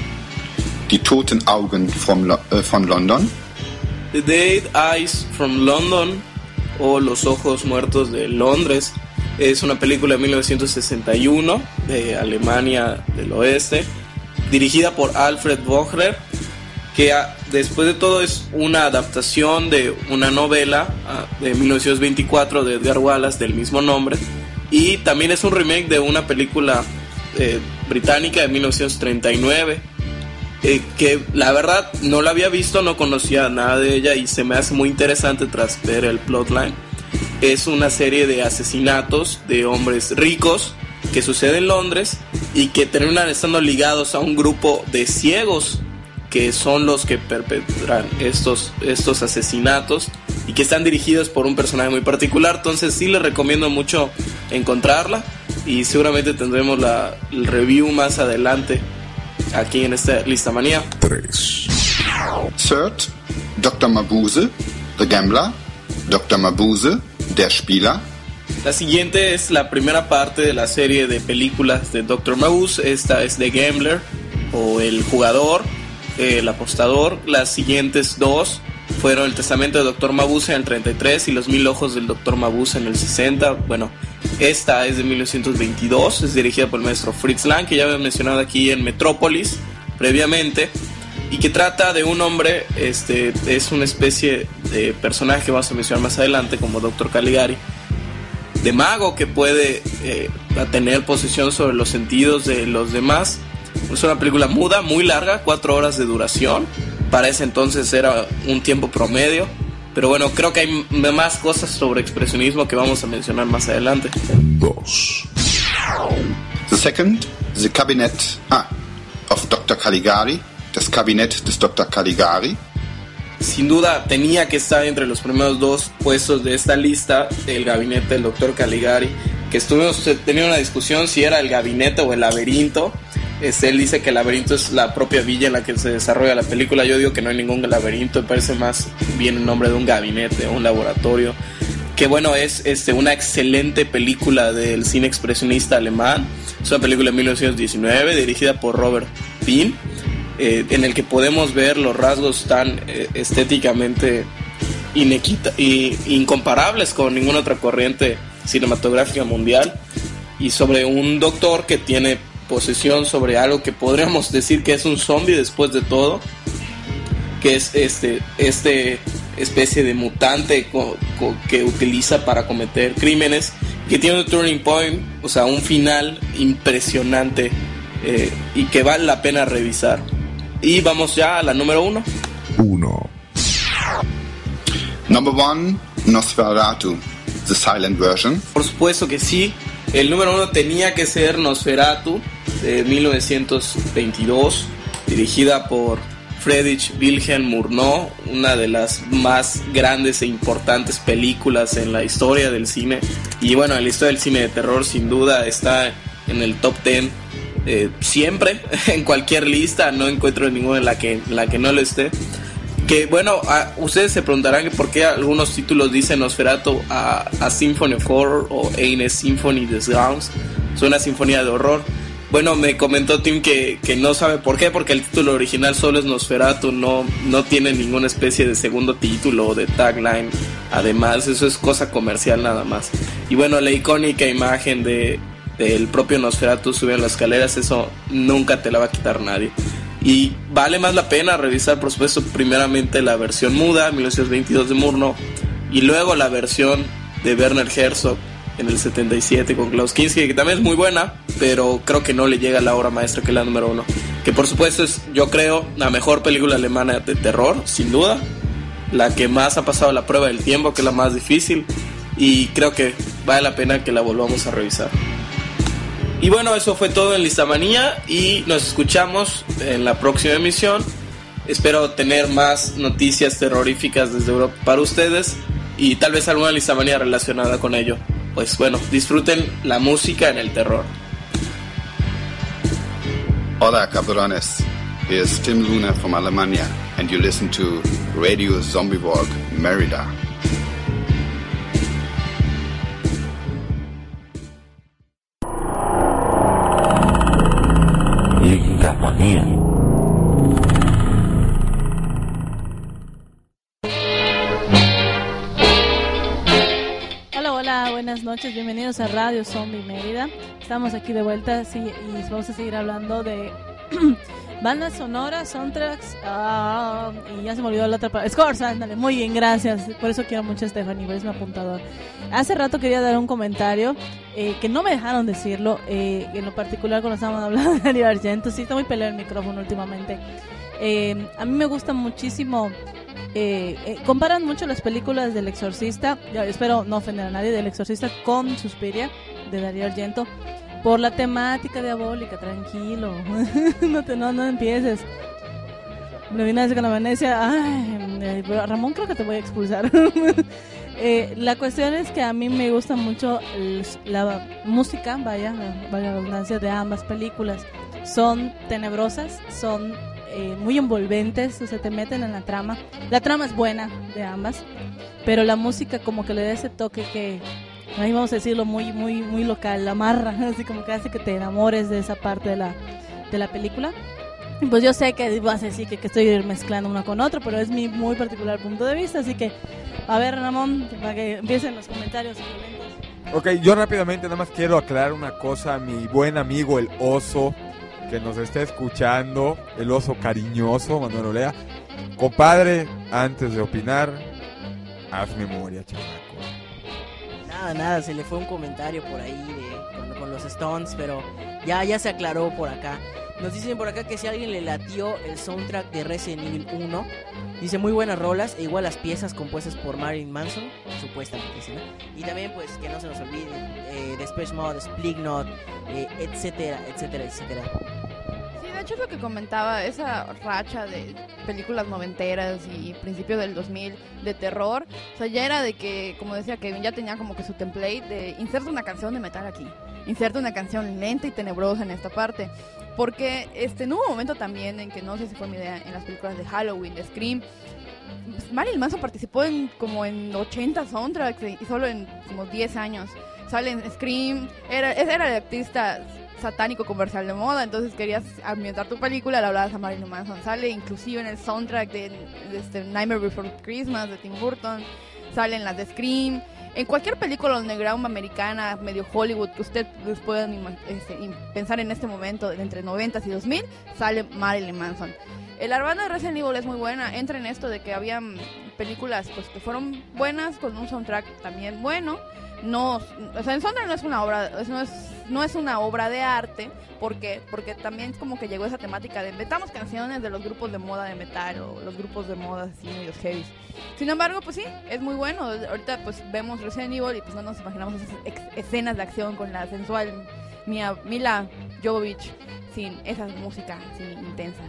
Die toten Augen from Lo äh, von London. The Dead Eyes from London o Los Ojos Muertos de Londres es una película de 1961 de Alemania del Oeste, dirigida por Alfred Bochner, que ah, después de todo es una adaptación de una novela ah, de 1924 de Edgar Wallace del mismo nombre y también es un remake de una película eh, británica de 1939. eh, que la verdad no la había visto, no conocía nada de ella y se me hace muy interesante tras ver el plotline. Es una serie de asesinatos de hombres ricos que sucede en Londres y que terminan estando ligados a un grupo de ciegos que son los que perpetran estos, estos asesinatos y que están dirigidos por un personaje muy particular. Entonces sí les recomiendo mucho encontrarla y seguramente tendremos la, el review más adelante aquí en esta lista manía. Third, Dr. Mabuse, The Gambler, Dr. Mabuse, Der Spieler, La siguiente es la primera parte de la serie de películas de Dr. Mouse. Esta es The Gambler o El Jugador, El Apostador. Las siguientes dos fueron El Testamento de Dr. Mabuse en el 33 y Los Mil Ojos del Dr. Mabuse en el 60. Bueno, esta es de 1922, es dirigida por el maestro Fritz Lang, que ya había mencionado aquí en Metrópolis previamente y que trata de un hombre, este, es una especie de personaje que vamos a mencionar más adelante como Dr. Caligari, de mago que puede eh, tener posesión sobre los sentidos de los demás. Es una película muda, muy larga, cuatro horas de duración. Para ese entonces era un tiempo promedio. Pero bueno, creo que hay más cosas sobre expresionismo que vamos a mencionar más adelante. The second, The Cabinet ah, of Dr. Caligari, das Kabinett des Dr. Caligari, Sin duda tenía que estar entre los primeros dos puestos de esta lista el gabinete del doctor Caligari, que estuvimos teniendo una discusión si era el gabinete o el laberinto. Este, él dice que el laberinto es la propia villa en la que se desarrolla la película. Yo digo que no hay ningún laberinto, parece más bien el nombre de un gabinete, un laboratorio. Que bueno, es este, una excelente película del cine expresionista alemán. Es una película de 1919 dirigida por Robert Bean eh, en el que podemos ver los rasgos tan eh, estéticamente inequita incomparables con ninguna otra corriente cinematográfica mundial y sobre un doctor que tiene posesión sobre algo que podríamos decir que es un zombie después de todo que es este este especie de mutante co- co- que utiliza para cometer crímenes que tiene un turning point o sea un final impresionante eh, y que vale la pena revisar y vamos ya a la número uno. Number one, Nosferatu, the silent version. Por supuesto que sí. El número uno tenía que ser Nosferatu de 1922, dirigida por Friedrich Wilhelm Murnau, una de las más grandes e importantes películas en la historia del cine. Y bueno, en la historia del cine de terror sin duda está en el top 10 eh, siempre, en cualquier lista, no encuentro ninguna en la que, en la que no lo esté. Que bueno, a- ustedes se preguntarán por qué algunos títulos dicen Nosferatu a, a Symphony of Horror o Eine Symphony des Grauens. Es una sinfonía de horror. Bueno, me comentó Tim que, que no sabe por qué, porque el título original solo es Nosferatu, no, no tiene ninguna especie de segundo título o de tagline. Además, eso es cosa comercial nada más. Y bueno, la icónica imagen de del propio Nosferatu subiendo las escaleras, eso nunca te la va a quitar nadie. Y vale más la pena revisar, por supuesto, primeramente la versión muda, 1922 de Murno, y luego la versión de Werner Herzog en el 77 con Klaus Kinski, que también es muy buena, pero creo que no le llega a la obra maestra que es la número uno. Que por supuesto es, yo creo, la mejor película alemana de terror, sin duda. La que más ha pasado la prueba del tiempo, que es la más difícil. Y creo que vale la pena que la volvamos a revisar. Y bueno, eso fue todo en Listamanía y nos escuchamos en la próxima emisión. Espero tener más noticias terroríficas desde Europa para ustedes y tal vez alguna listamanía relacionada con ello. Pues bueno, disfruten la música en el terror. Hola, cabrones. Here's Tim Luna from Alemania, and you listen to Radio Zombie Walk Merida. Noches, bienvenidos a Radio Zombie Mérida. Estamos aquí de vuelta sí, y vamos a seguir hablando de Bandas sonoras, soundtracks, ah, y ya se me olvidó la otra palabra. Scores, ándale, muy bien, gracias. Por eso quiero mucho a Stephanie, por eso me apuntador. Hace rato quería dar un comentario eh, que no me dejaron decirlo, eh, en lo particular cuando estábamos hablando de Darío Argento. Sí, está muy peleado el micrófono últimamente. Eh, a mí me gusta muchísimo. Eh, eh, comparan mucho las películas del Exorcista, espero no ofender a nadie, del Exorcista con Suspiria de Darío Argento por la temática diabólica, tranquilo, no, te, no, no empieces. Me vine a con la Venecia, ay, eh, Ramón creo que te voy a expulsar. La cuestión es que a mí me gusta mucho la música, vaya, vaya redundancia, de ambas películas. Son tenebrosas, son eh, muy envolventes, o sea, te meten en la trama. La trama es buena de ambas, pero la música como que le da ese toque que, ahí vamos a decirlo, muy, muy, muy local, la amarra, así como que hace que te enamores de esa parte de la, de la película. Pues yo sé que vas a decir que, que estoy mezclando uno con otro, pero es mi muy particular punto de vista, así que, a ver, Ramón, para que empiecen los comentarios. Ok, yo rápidamente nada más quiero aclarar una cosa a mi buen amigo el oso que nos está escuchando, el oso cariñoso, Manuel Olea. Compadre, antes de opinar, haz memoria, chamaco. Nada, nada, se le fue un comentario por ahí de, con, con los Stones, pero ya, ya se aclaró por acá. Nos dicen por acá que si alguien le latió el soundtrack de Resident Evil 1, dice muy buenas rolas e igual las piezas compuestas por Marilyn Manson, supuestamente, dice, ¿no? Y también pues que no se nos olvide eh, Depeche Mode, Splignot, eh, etcétera, etcétera, etcétera. Sí, de hecho es lo que comentaba, esa racha de películas noventeras y principio del 2000 de terror, o sea, ya era de que, como decía Kevin, ya tenía como que su template de inserta una canción de metal aquí, inserta una canción lenta y tenebrosa en esta parte, porque este, no momento también en que, no sé si fue mi idea, en las películas de Halloween, de Scream, Marilyn Manson participó en como en 80 soundtracks y solo en como 10 años. Sale en Scream, era, era el artista satánico comercial de moda, entonces querías ambientar tu película, le hablabas a Marilyn Manson. Sale inclusive en el soundtrack de, de este Nightmare Before Christmas de Tim Burton, sale en las de Scream. En cualquier película underground americana, medio Hollywood, que ustedes pues, puedan este, pensar en este momento, entre 90 y 2000, sale Marilyn Manson. La banda de Resident Evil es muy buena. Entra en esto de que habían películas pues que fueron buenas con un soundtrack también bueno. No, o sea, el soundtrack no es una obra, no es, no es una obra de arte, ¿por qué? Porque también como que llegó esa temática de inventamos canciones de los grupos de moda de metal o los grupos de moda así medios heavy. Sin embargo, pues sí, es muy bueno. Ahorita pues vemos Resident Evil y pues no nos imaginamos esas escenas de acción con la sensual Mia, Mila Jovovich sin esa música así intensa.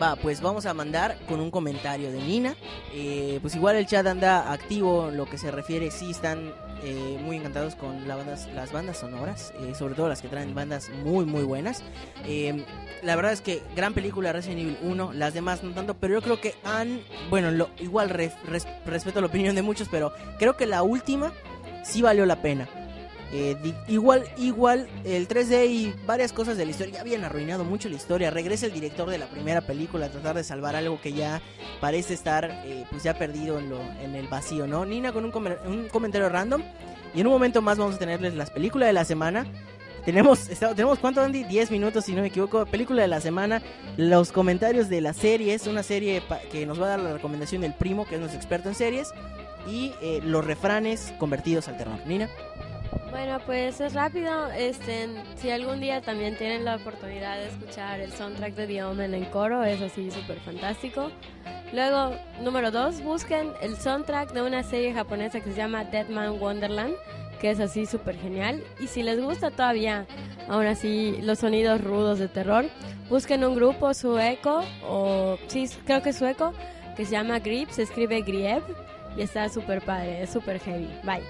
Va, pues vamos a mandar con un comentario de Nina. Eh, pues igual el chat anda activo en lo que se refiere, sí están eh, muy encantados con la bandas, las bandas sonoras, eh, sobre todo las que traen bandas muy muy buenas. Eh, la verdad es que gran película Resident Evil 1, las demás no tanto, pero yo creo que han, bueno, lo, igual re- res- respeto la opinión de muchos, pero creo que la última sí valió la pena. Eh, igual, igual, el 3D y varias cosas de la historia ya habían arruinado mucho la historia. Regresa el director de la primera película a tratar de salvar algo que ya parece estar eh, pues ya perdido en, lo, en el vacío, ¿no? Nina con un, un comentario random. Y en un momento más vamos a tenerles las películas de la semana. Tenemos, está- tenemos ¿cuánto, Andy? 10 minutos, si no me equivoco. Película de la semana. Los comentarios de la serie. Es una serie que nos va a dar la recomendación del primo, que es nuestro experto en series. Y eh, los refranes convertidos al terror. Nina. Bueno, pues es rápido. Este, si algún día también tienen la oportunidad de escuchar el soundtrack de The Omen en coro, es así súper fantástico. Luego, número dos, busquen el soundtrack de una serie japonesa que se llama Dead Man Wonderland, que es así súper genial. Y si les gusta todavía, aún así, los sonidos rudos de terror, busquen un grupo sueco, o sí, creo que es sueco, que se llama Grip, se escribe Grieb, y está súper padre, es súper heavy. Bye.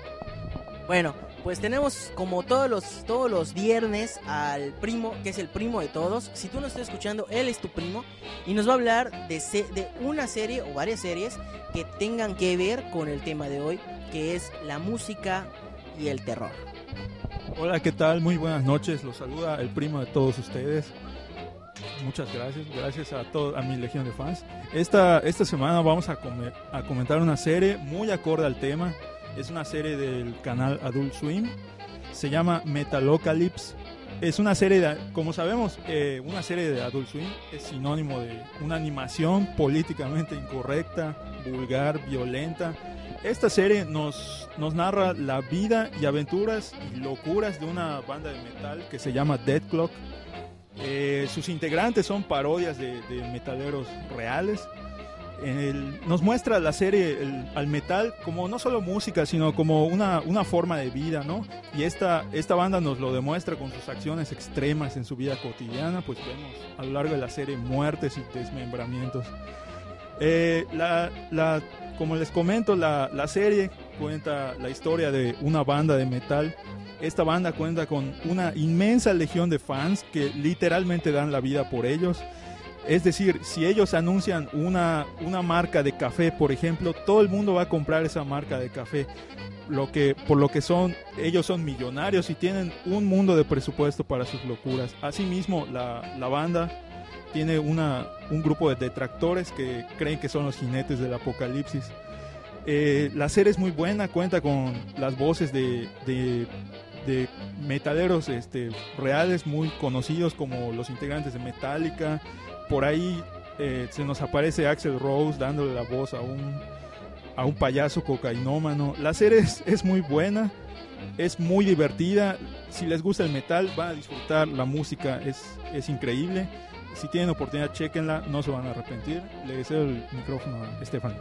Bueno, pues tenemos como todos los, todos los viernes al primo, que es el primo de todos. Si tú no estás escuchando, él es tu primo. Y nos va a hablar de, de una serie o varias series que tengan que ver con el tema de hoy, que es la música y el terror. Hola, ¿qué tal? Muy buenas noches. Los saluda el primo de todos ustedes. Muchas gracias, gracias a todo, a mi legión de fans. Esta, esta semana vamos a, come- a comentar una serie muy acorde al tema. Es una serie del canal Adult Swim. Se llama Metalocalypse. es una serie, como sabemos, eh, una serie de Adult Swim es sinónimo de una animación políticamente incorrecta, vulgar, violenta. Esta serie nos, nos narra la vida y aventuras y locuras de una banda de metal que se llama Dead Clock. Eh, sus integrantes son parodias de metaleros reales el, nos muestra la serie el, al metal como no solo música, sino como una, una forma de vida, ¿no? Y esta, esta banda nos lo demuestra con sus acciones extremas en su vida cotidiana, pues vemos a lo largo de la serie muertes y desmembramientos. Eh, la, la, como les comento, la, la serie cuenta la historia de una banda de metal esta banda cuenta con una inmensa legión de fans que literalmente dan la vida por ellos. Es decir, si ellos anuncian una, una marca de café, por ejemplo, todo el mundo va a comprar esa marca de café. Lo que, por lo que son, ellos son millonarios y tienen un mundo de presupuesto para sus locuras. Asimismo, la, la banda tiene una, un grupo de detractores que creen que son los jinetes del apocalipsis. Eh, la serie es muy buena, cuenta con las voces de, de, de metaleros este, reales muy conocidos como los integrantes de Metallica, por ahí eh, se nos aparece Axel Rose dándole la voz a un, a un payaso cocainómano. La serie es, es, muy buena, es muy divertida. Si les gusta el metal, van a disfrutar. La música es, es increíble. Si tienen oportunidad, chequenla, no se van a arrepentir. Le deseo el micrófono a Estefan.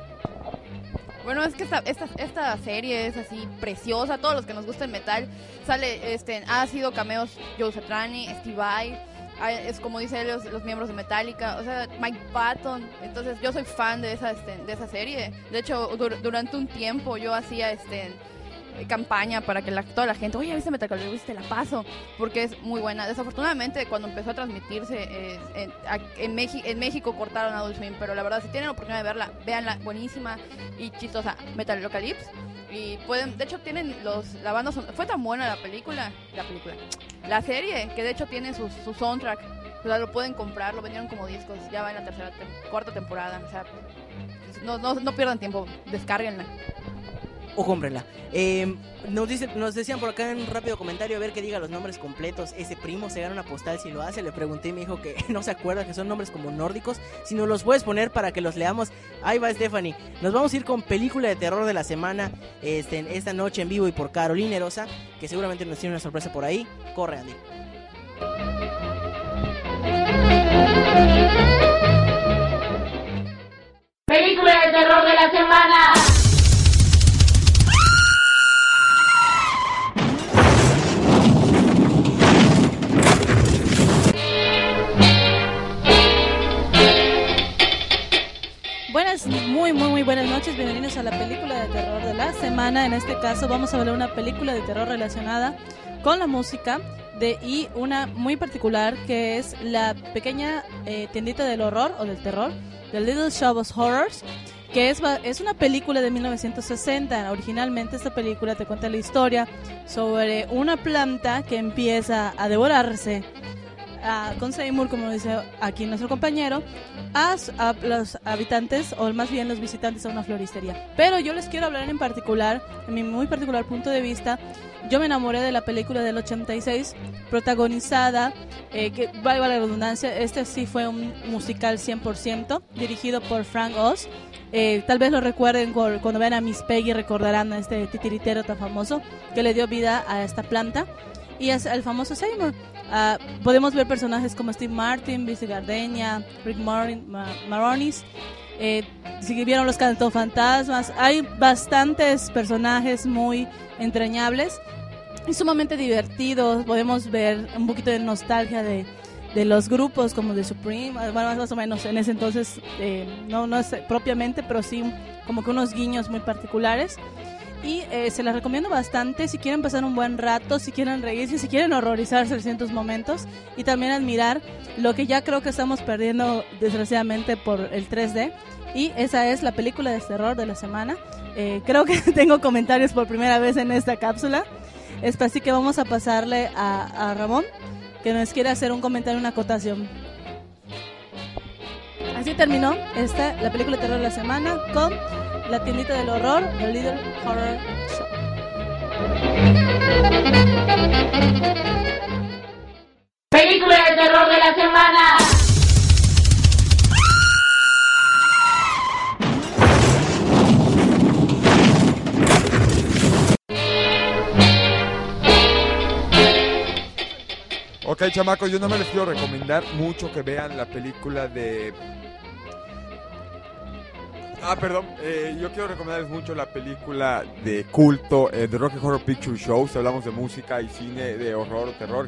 Bueno, es que esta, esta, serie es así preciosa. Todos los que nos gusta el metal, sale, este, ha sido cameos Joe Satriani, Steve Vai es como dice ellos, los miembros de Metallica, o sea, Mike Patton. Entonces, yo soy fan de esa, este, de esa serie. De hecho, dur durante un tiempo yo hacía este campaña para que la, toda la gente, oye, ¿viste Metallica? ¿Viste? La paso, porque es muy buena. Desafortunadamente, cuando empezó a transmitirse eh, en, en, en, México cortaron Adult Swim, pero la verdad, si tienen la oportunidad de verla, véanla, buenísima y chistosa. Metalocalypse. Y pueden, de hecho, tienen los, la banda, fue tan buena la película, la película, la serie, que de hecho tiene su, su soundtrack. O sea, lo pueden comprar, lo vendieron como discos, ya va en la tercera, cuarta temporada. O sea, no, no, no pierdan tiempo, descárguenla o cómprenla. Eh, nos, dice, nos decían por acá en un rápido comentario a ver que diga los nombres completos. Ese primo se gana una postal si lo hace. Le pregunté y me dijo que no se acuerda que son nombres como nórdicos. Si nos los puedes poner para que los leamos. Ahí va Stephanie. Nos vamos a ir con película de terror de la semana este, esta noche en vivo y por Carolina Erosa, que seguramente nos tiene una sorpresa por ahí. Corre, Andy. Película de terror de la semana. Muy, buenas noches. Bienvenidos a la película de terror de la semana. En este caso vamos a hablar de una película de terror relacionada con la música de y una muy particular que es la pequeña eh, tiendita del horror o del terror, The Little Shop of Horrors, que es, es una película de 1960. Originalmente esta película te cuenta la historia sobre una planta que empieza a devorarse con Seymour, como dice aquí nuestro compañero, a, los habitantes, o más bien los visitantes a una floristería. Pero yo les quiero hablar en particular, en mi muy particular punto de vista, yo me enamoré de la película del 86, protagonizada, eh, que valga la redundancia, este sí fue un musical 100%, dirigido por Frank Oz. Eh, tal vez lo recuerden cuando ven a Miss Peggy, recordarán a este titiritero tan famoso que le dio vida a esta planta. Y es el famoso Seymour. Uh, podemos ver personajes como Steve Martin, Vice Gardenia, Rick Maronis. Eh, si vieron los fantasmas, hay bastantes personajes muy entrañables y sumamente divertidos. Podemos ver un poquito de nostalgia de, de los grupos como The Supreme, bueno, más o menos en ese entonces, eh, no, no es propiamente, pero sí como que unos guiños muy particulares y eh, se las recomiendo bastante si quieren pasar un buen rato, si quieren reírse, si quieren horrorizarse en ciertos momentos y también admirar lo que ya creo que estamos perdiendo desgraciadamente por el 3D y esa es la película de terror de la semana. Eh, creo que tengo comentarios por primera vez en esta cápsula, es así que vamos a pasarle a, a Ramón que nos quiere hacer un comentario, una acotación. Así terminó esta, la película de terror de la semana con la tiendita del horror, el Little Horror Shop. Película de terror de la semana. Ok, chamacos, yo no me les quiero recomendar mucho que vean la película de Ah, perdón, eh, yo quiero recomendarles mucho la película de culto eh, de Rocky Horror Picture Show. Si hablamos de música y cine de horror o terror,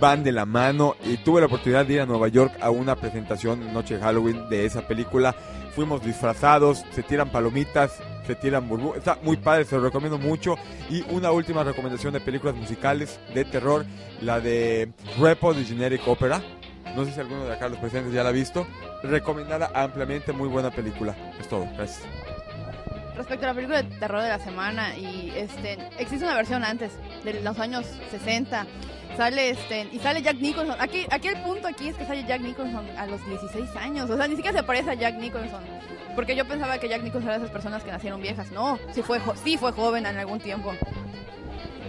van de la mano. Y tuve la oportunidad de ir a Nueva York a una presentación en Noche de Halloween de esa película. Fuimos disfrazados, se tiran palomitas, se tiran burbujas. Está muy padre, se lo recomiendo mucho. Y una última recomendación de películas musicales de terror, la de Repo de Generic Opera. No sé si alguno de acá los presentes ya la ha visto. Recomendada ampliamente, muy buena película. Es todo, gracias. Respecto a la película de terror de la semana, y este existe una versión antes, de los años 60. Sale este, y sale Jack Nicholson. Aquí, aquí el punto aquí es que sale Jack Nicholson a los 16 años. O sea, ni siquiera se parece a Jack Nicholson. Porque yo pensaba que Jack Nicholson era de esas personas que nacieron viejas. No, sí fue, sí fue joven en algún tiempo.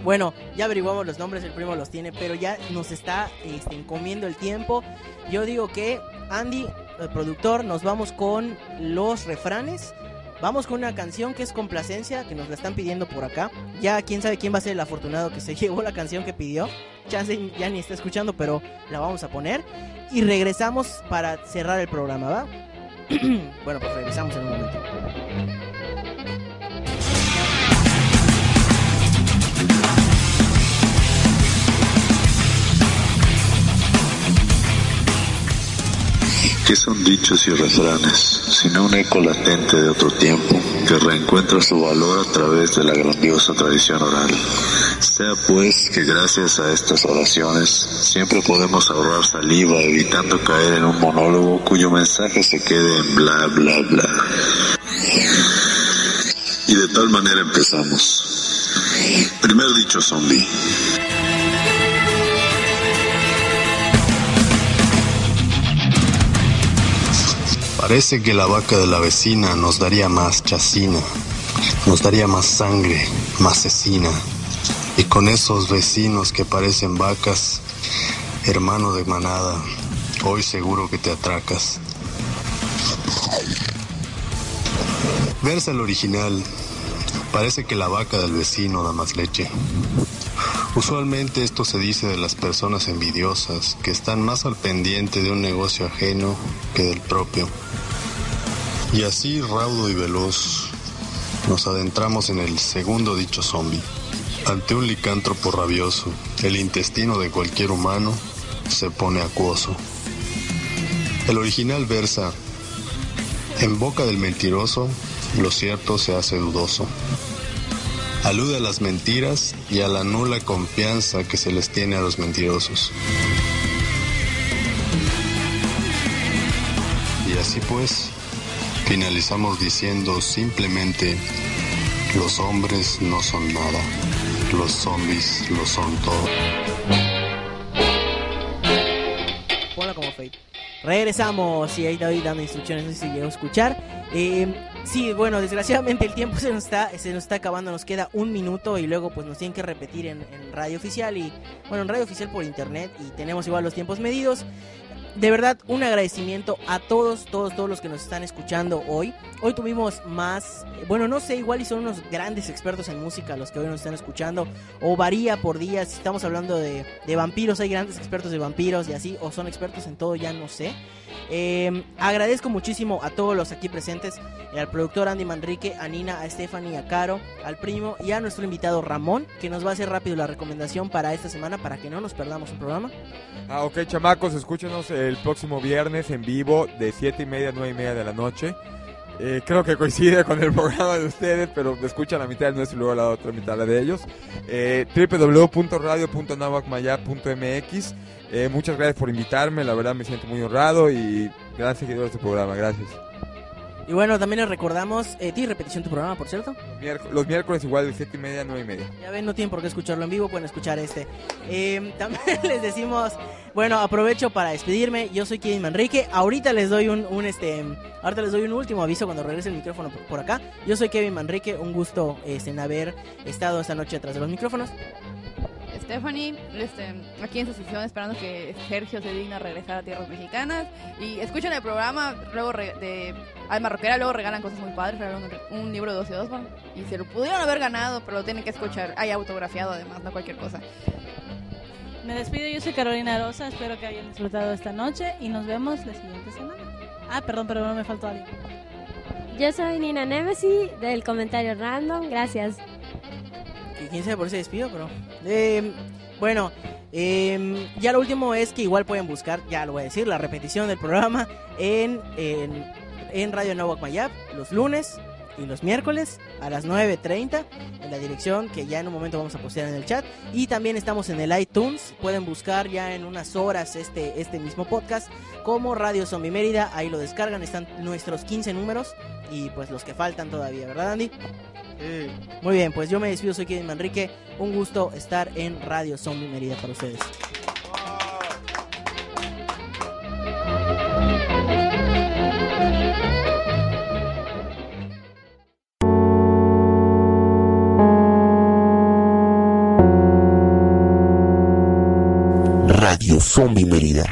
Bueno, ya averiguamos los nombres, el primo los tiene, pero ya nos está este, comiendo el tiempo. Yo digo que Andy, el productor, nos vamos con los refranes. Vamos con una canción que es complacencia, que nos la están pidiendo por acá. Ya quién sabe quién va a ser el afortunado que se llevó la canción que pidió. Chance ya ni está escuchando, pero la vamos a poner. Y regresamos para cerrar el programa, ¿va? bueno, pues regresamos en un momento. ¿Qué son dichos y refranes, sino un eco latente de otro tiempo que reencuentra su valor a través de la grandiosa tradición oral? Sea pues que gracias a estas oraciones siempre podemos ahorrar saliva evitando caer en un monólogo cuyo mensaje se quede en bla bla bla. Y de tal manera empezamos. Primer dicho zombie. Parece que la vaca de la vecina nos daría más chacina, nos daría más sangre, más cecina. Y con esos vecinos que parecen vacas, hermano de manada, hoy seguro que te atracas. Versa el original. Parece que la vaca del vecino da más leche. Usualmente esto se dice de las personas envidiosas que están más al pendiente de un negocio ajeno que del propio. Y así, raudo y veloz, nos adentramos en el segundo dicho zombie. Ante un licántropo rabioso, el intestino de cualquier humano se pone acuoso. El original versa, en boca del mentiroso, lo cierto se hace dudoso. Alude a las mentiras y a la nula confianza que se les tiene a los mentirosos. Y así pues, finalizamos diciendo simplemente, los hombres no son nada, los zombies lo son todo. Regresamos y ahí David dando instrucciones, no sé si llegó a escuchar. Eh, sí, bueno, desgraciadamente el tiempo se nos está se nos está acabando, nos queda un minuto y luego pues nos tienen que repetir en, en radio oficial y bueno, en radio oficial por internet y tenemos igual los tiempos medidos. De verdad, un agradecimiento a todos, todos, todos los que nos están escuchando hoy. Hoy tuvimos más, bueno, no sé, igual y son unos grandes expertos en música los que hoy nos están escuchando, o varía por días, si estamos hablando de, vampiros, hay grandes expertos de vampiros y así, o son expertos en todo, ya no sé. Eh, agradezco muchísimo a todos los aquí presentes, eh, al productor Andy Manrique, a Nina, a Stephanie, a Caro, al primo y a nuestro invitado Ramón, que nos va a hacer rápido la recomendación para esta semana para que no nos perdamos un programa. Ah, ok, chamacos, escúchenos el próximo viernes en vivo de 7 y media a 9 y media de la noche. Eh, creo que coincide con el programa de ustedes, pero escuchan la mitad del nuestro y luego la otra mitad de ellos. Eh, eh, Muchas gracias por invitarme, la verdad me siento muy honrado y gran seguidor de este programa, gracias. Y bueno, también les recordamos, eh, tiene repetición tu programa, por cierto. Miérc- Los miércoles igual de 7 y media a 9 y media. Ya ven, no tienen por qué escucharlo en vivo, pueden escuchar este. Eh, también les decimos, bueno, aprovecho para despedirme. Yo soy Kevin Manrique. Ahorita les doy un, un, este, ahorita les doy un último aviso cuando regrese el micrófono por, por acá. Yo soy Kevin Manrique, un gusto este, en haber estado esta noche atrás de los micrófonos. Stephanie, este, aquí en su sección esperando que Sergio se digna a regresar a tierras mexicanas. Y escuchen el programa luego de Alma Roquera, luego regalan cosas muy padres, regalan un, un libro de Ozzy Osbourne. Y se lo pudieron haber ganado, pero lo tienen que escuchar. Hay autografiado además, no cualquier cosa. me despido, yo soy Carolina Rosa, espero que hayan disfrutado esta noche y nos vemos la siguiente semana. Ah, perdón, pero no me faltó alguien. Yo soy Nina Nemesi del comentario random, gracias. Que quién sabe por qué se despido, pero... Eh, bueno, eh, ya lo último es que igual pueden buscar, ya lo voy a decir, la repetición del programa en, en, en Radio Novak Mayab los lunes y los miércoles a las 9.30 en la dirección que ya en un momento vamos a postear en el chat. Y también estamos en el iTunes, pueden buscar ya en unas horas este, este mismo podcast como Radio Zombie Mérida, ahí lo descargan, están nuestros 15 números y pues los que faltan todavía, ¿verdad Andy? Muy bien, pues yo me despido, soy Kevin Manrique. Un gusto estar en Radio Zombie Mérida para ustedes. Radio Zombie Mérida.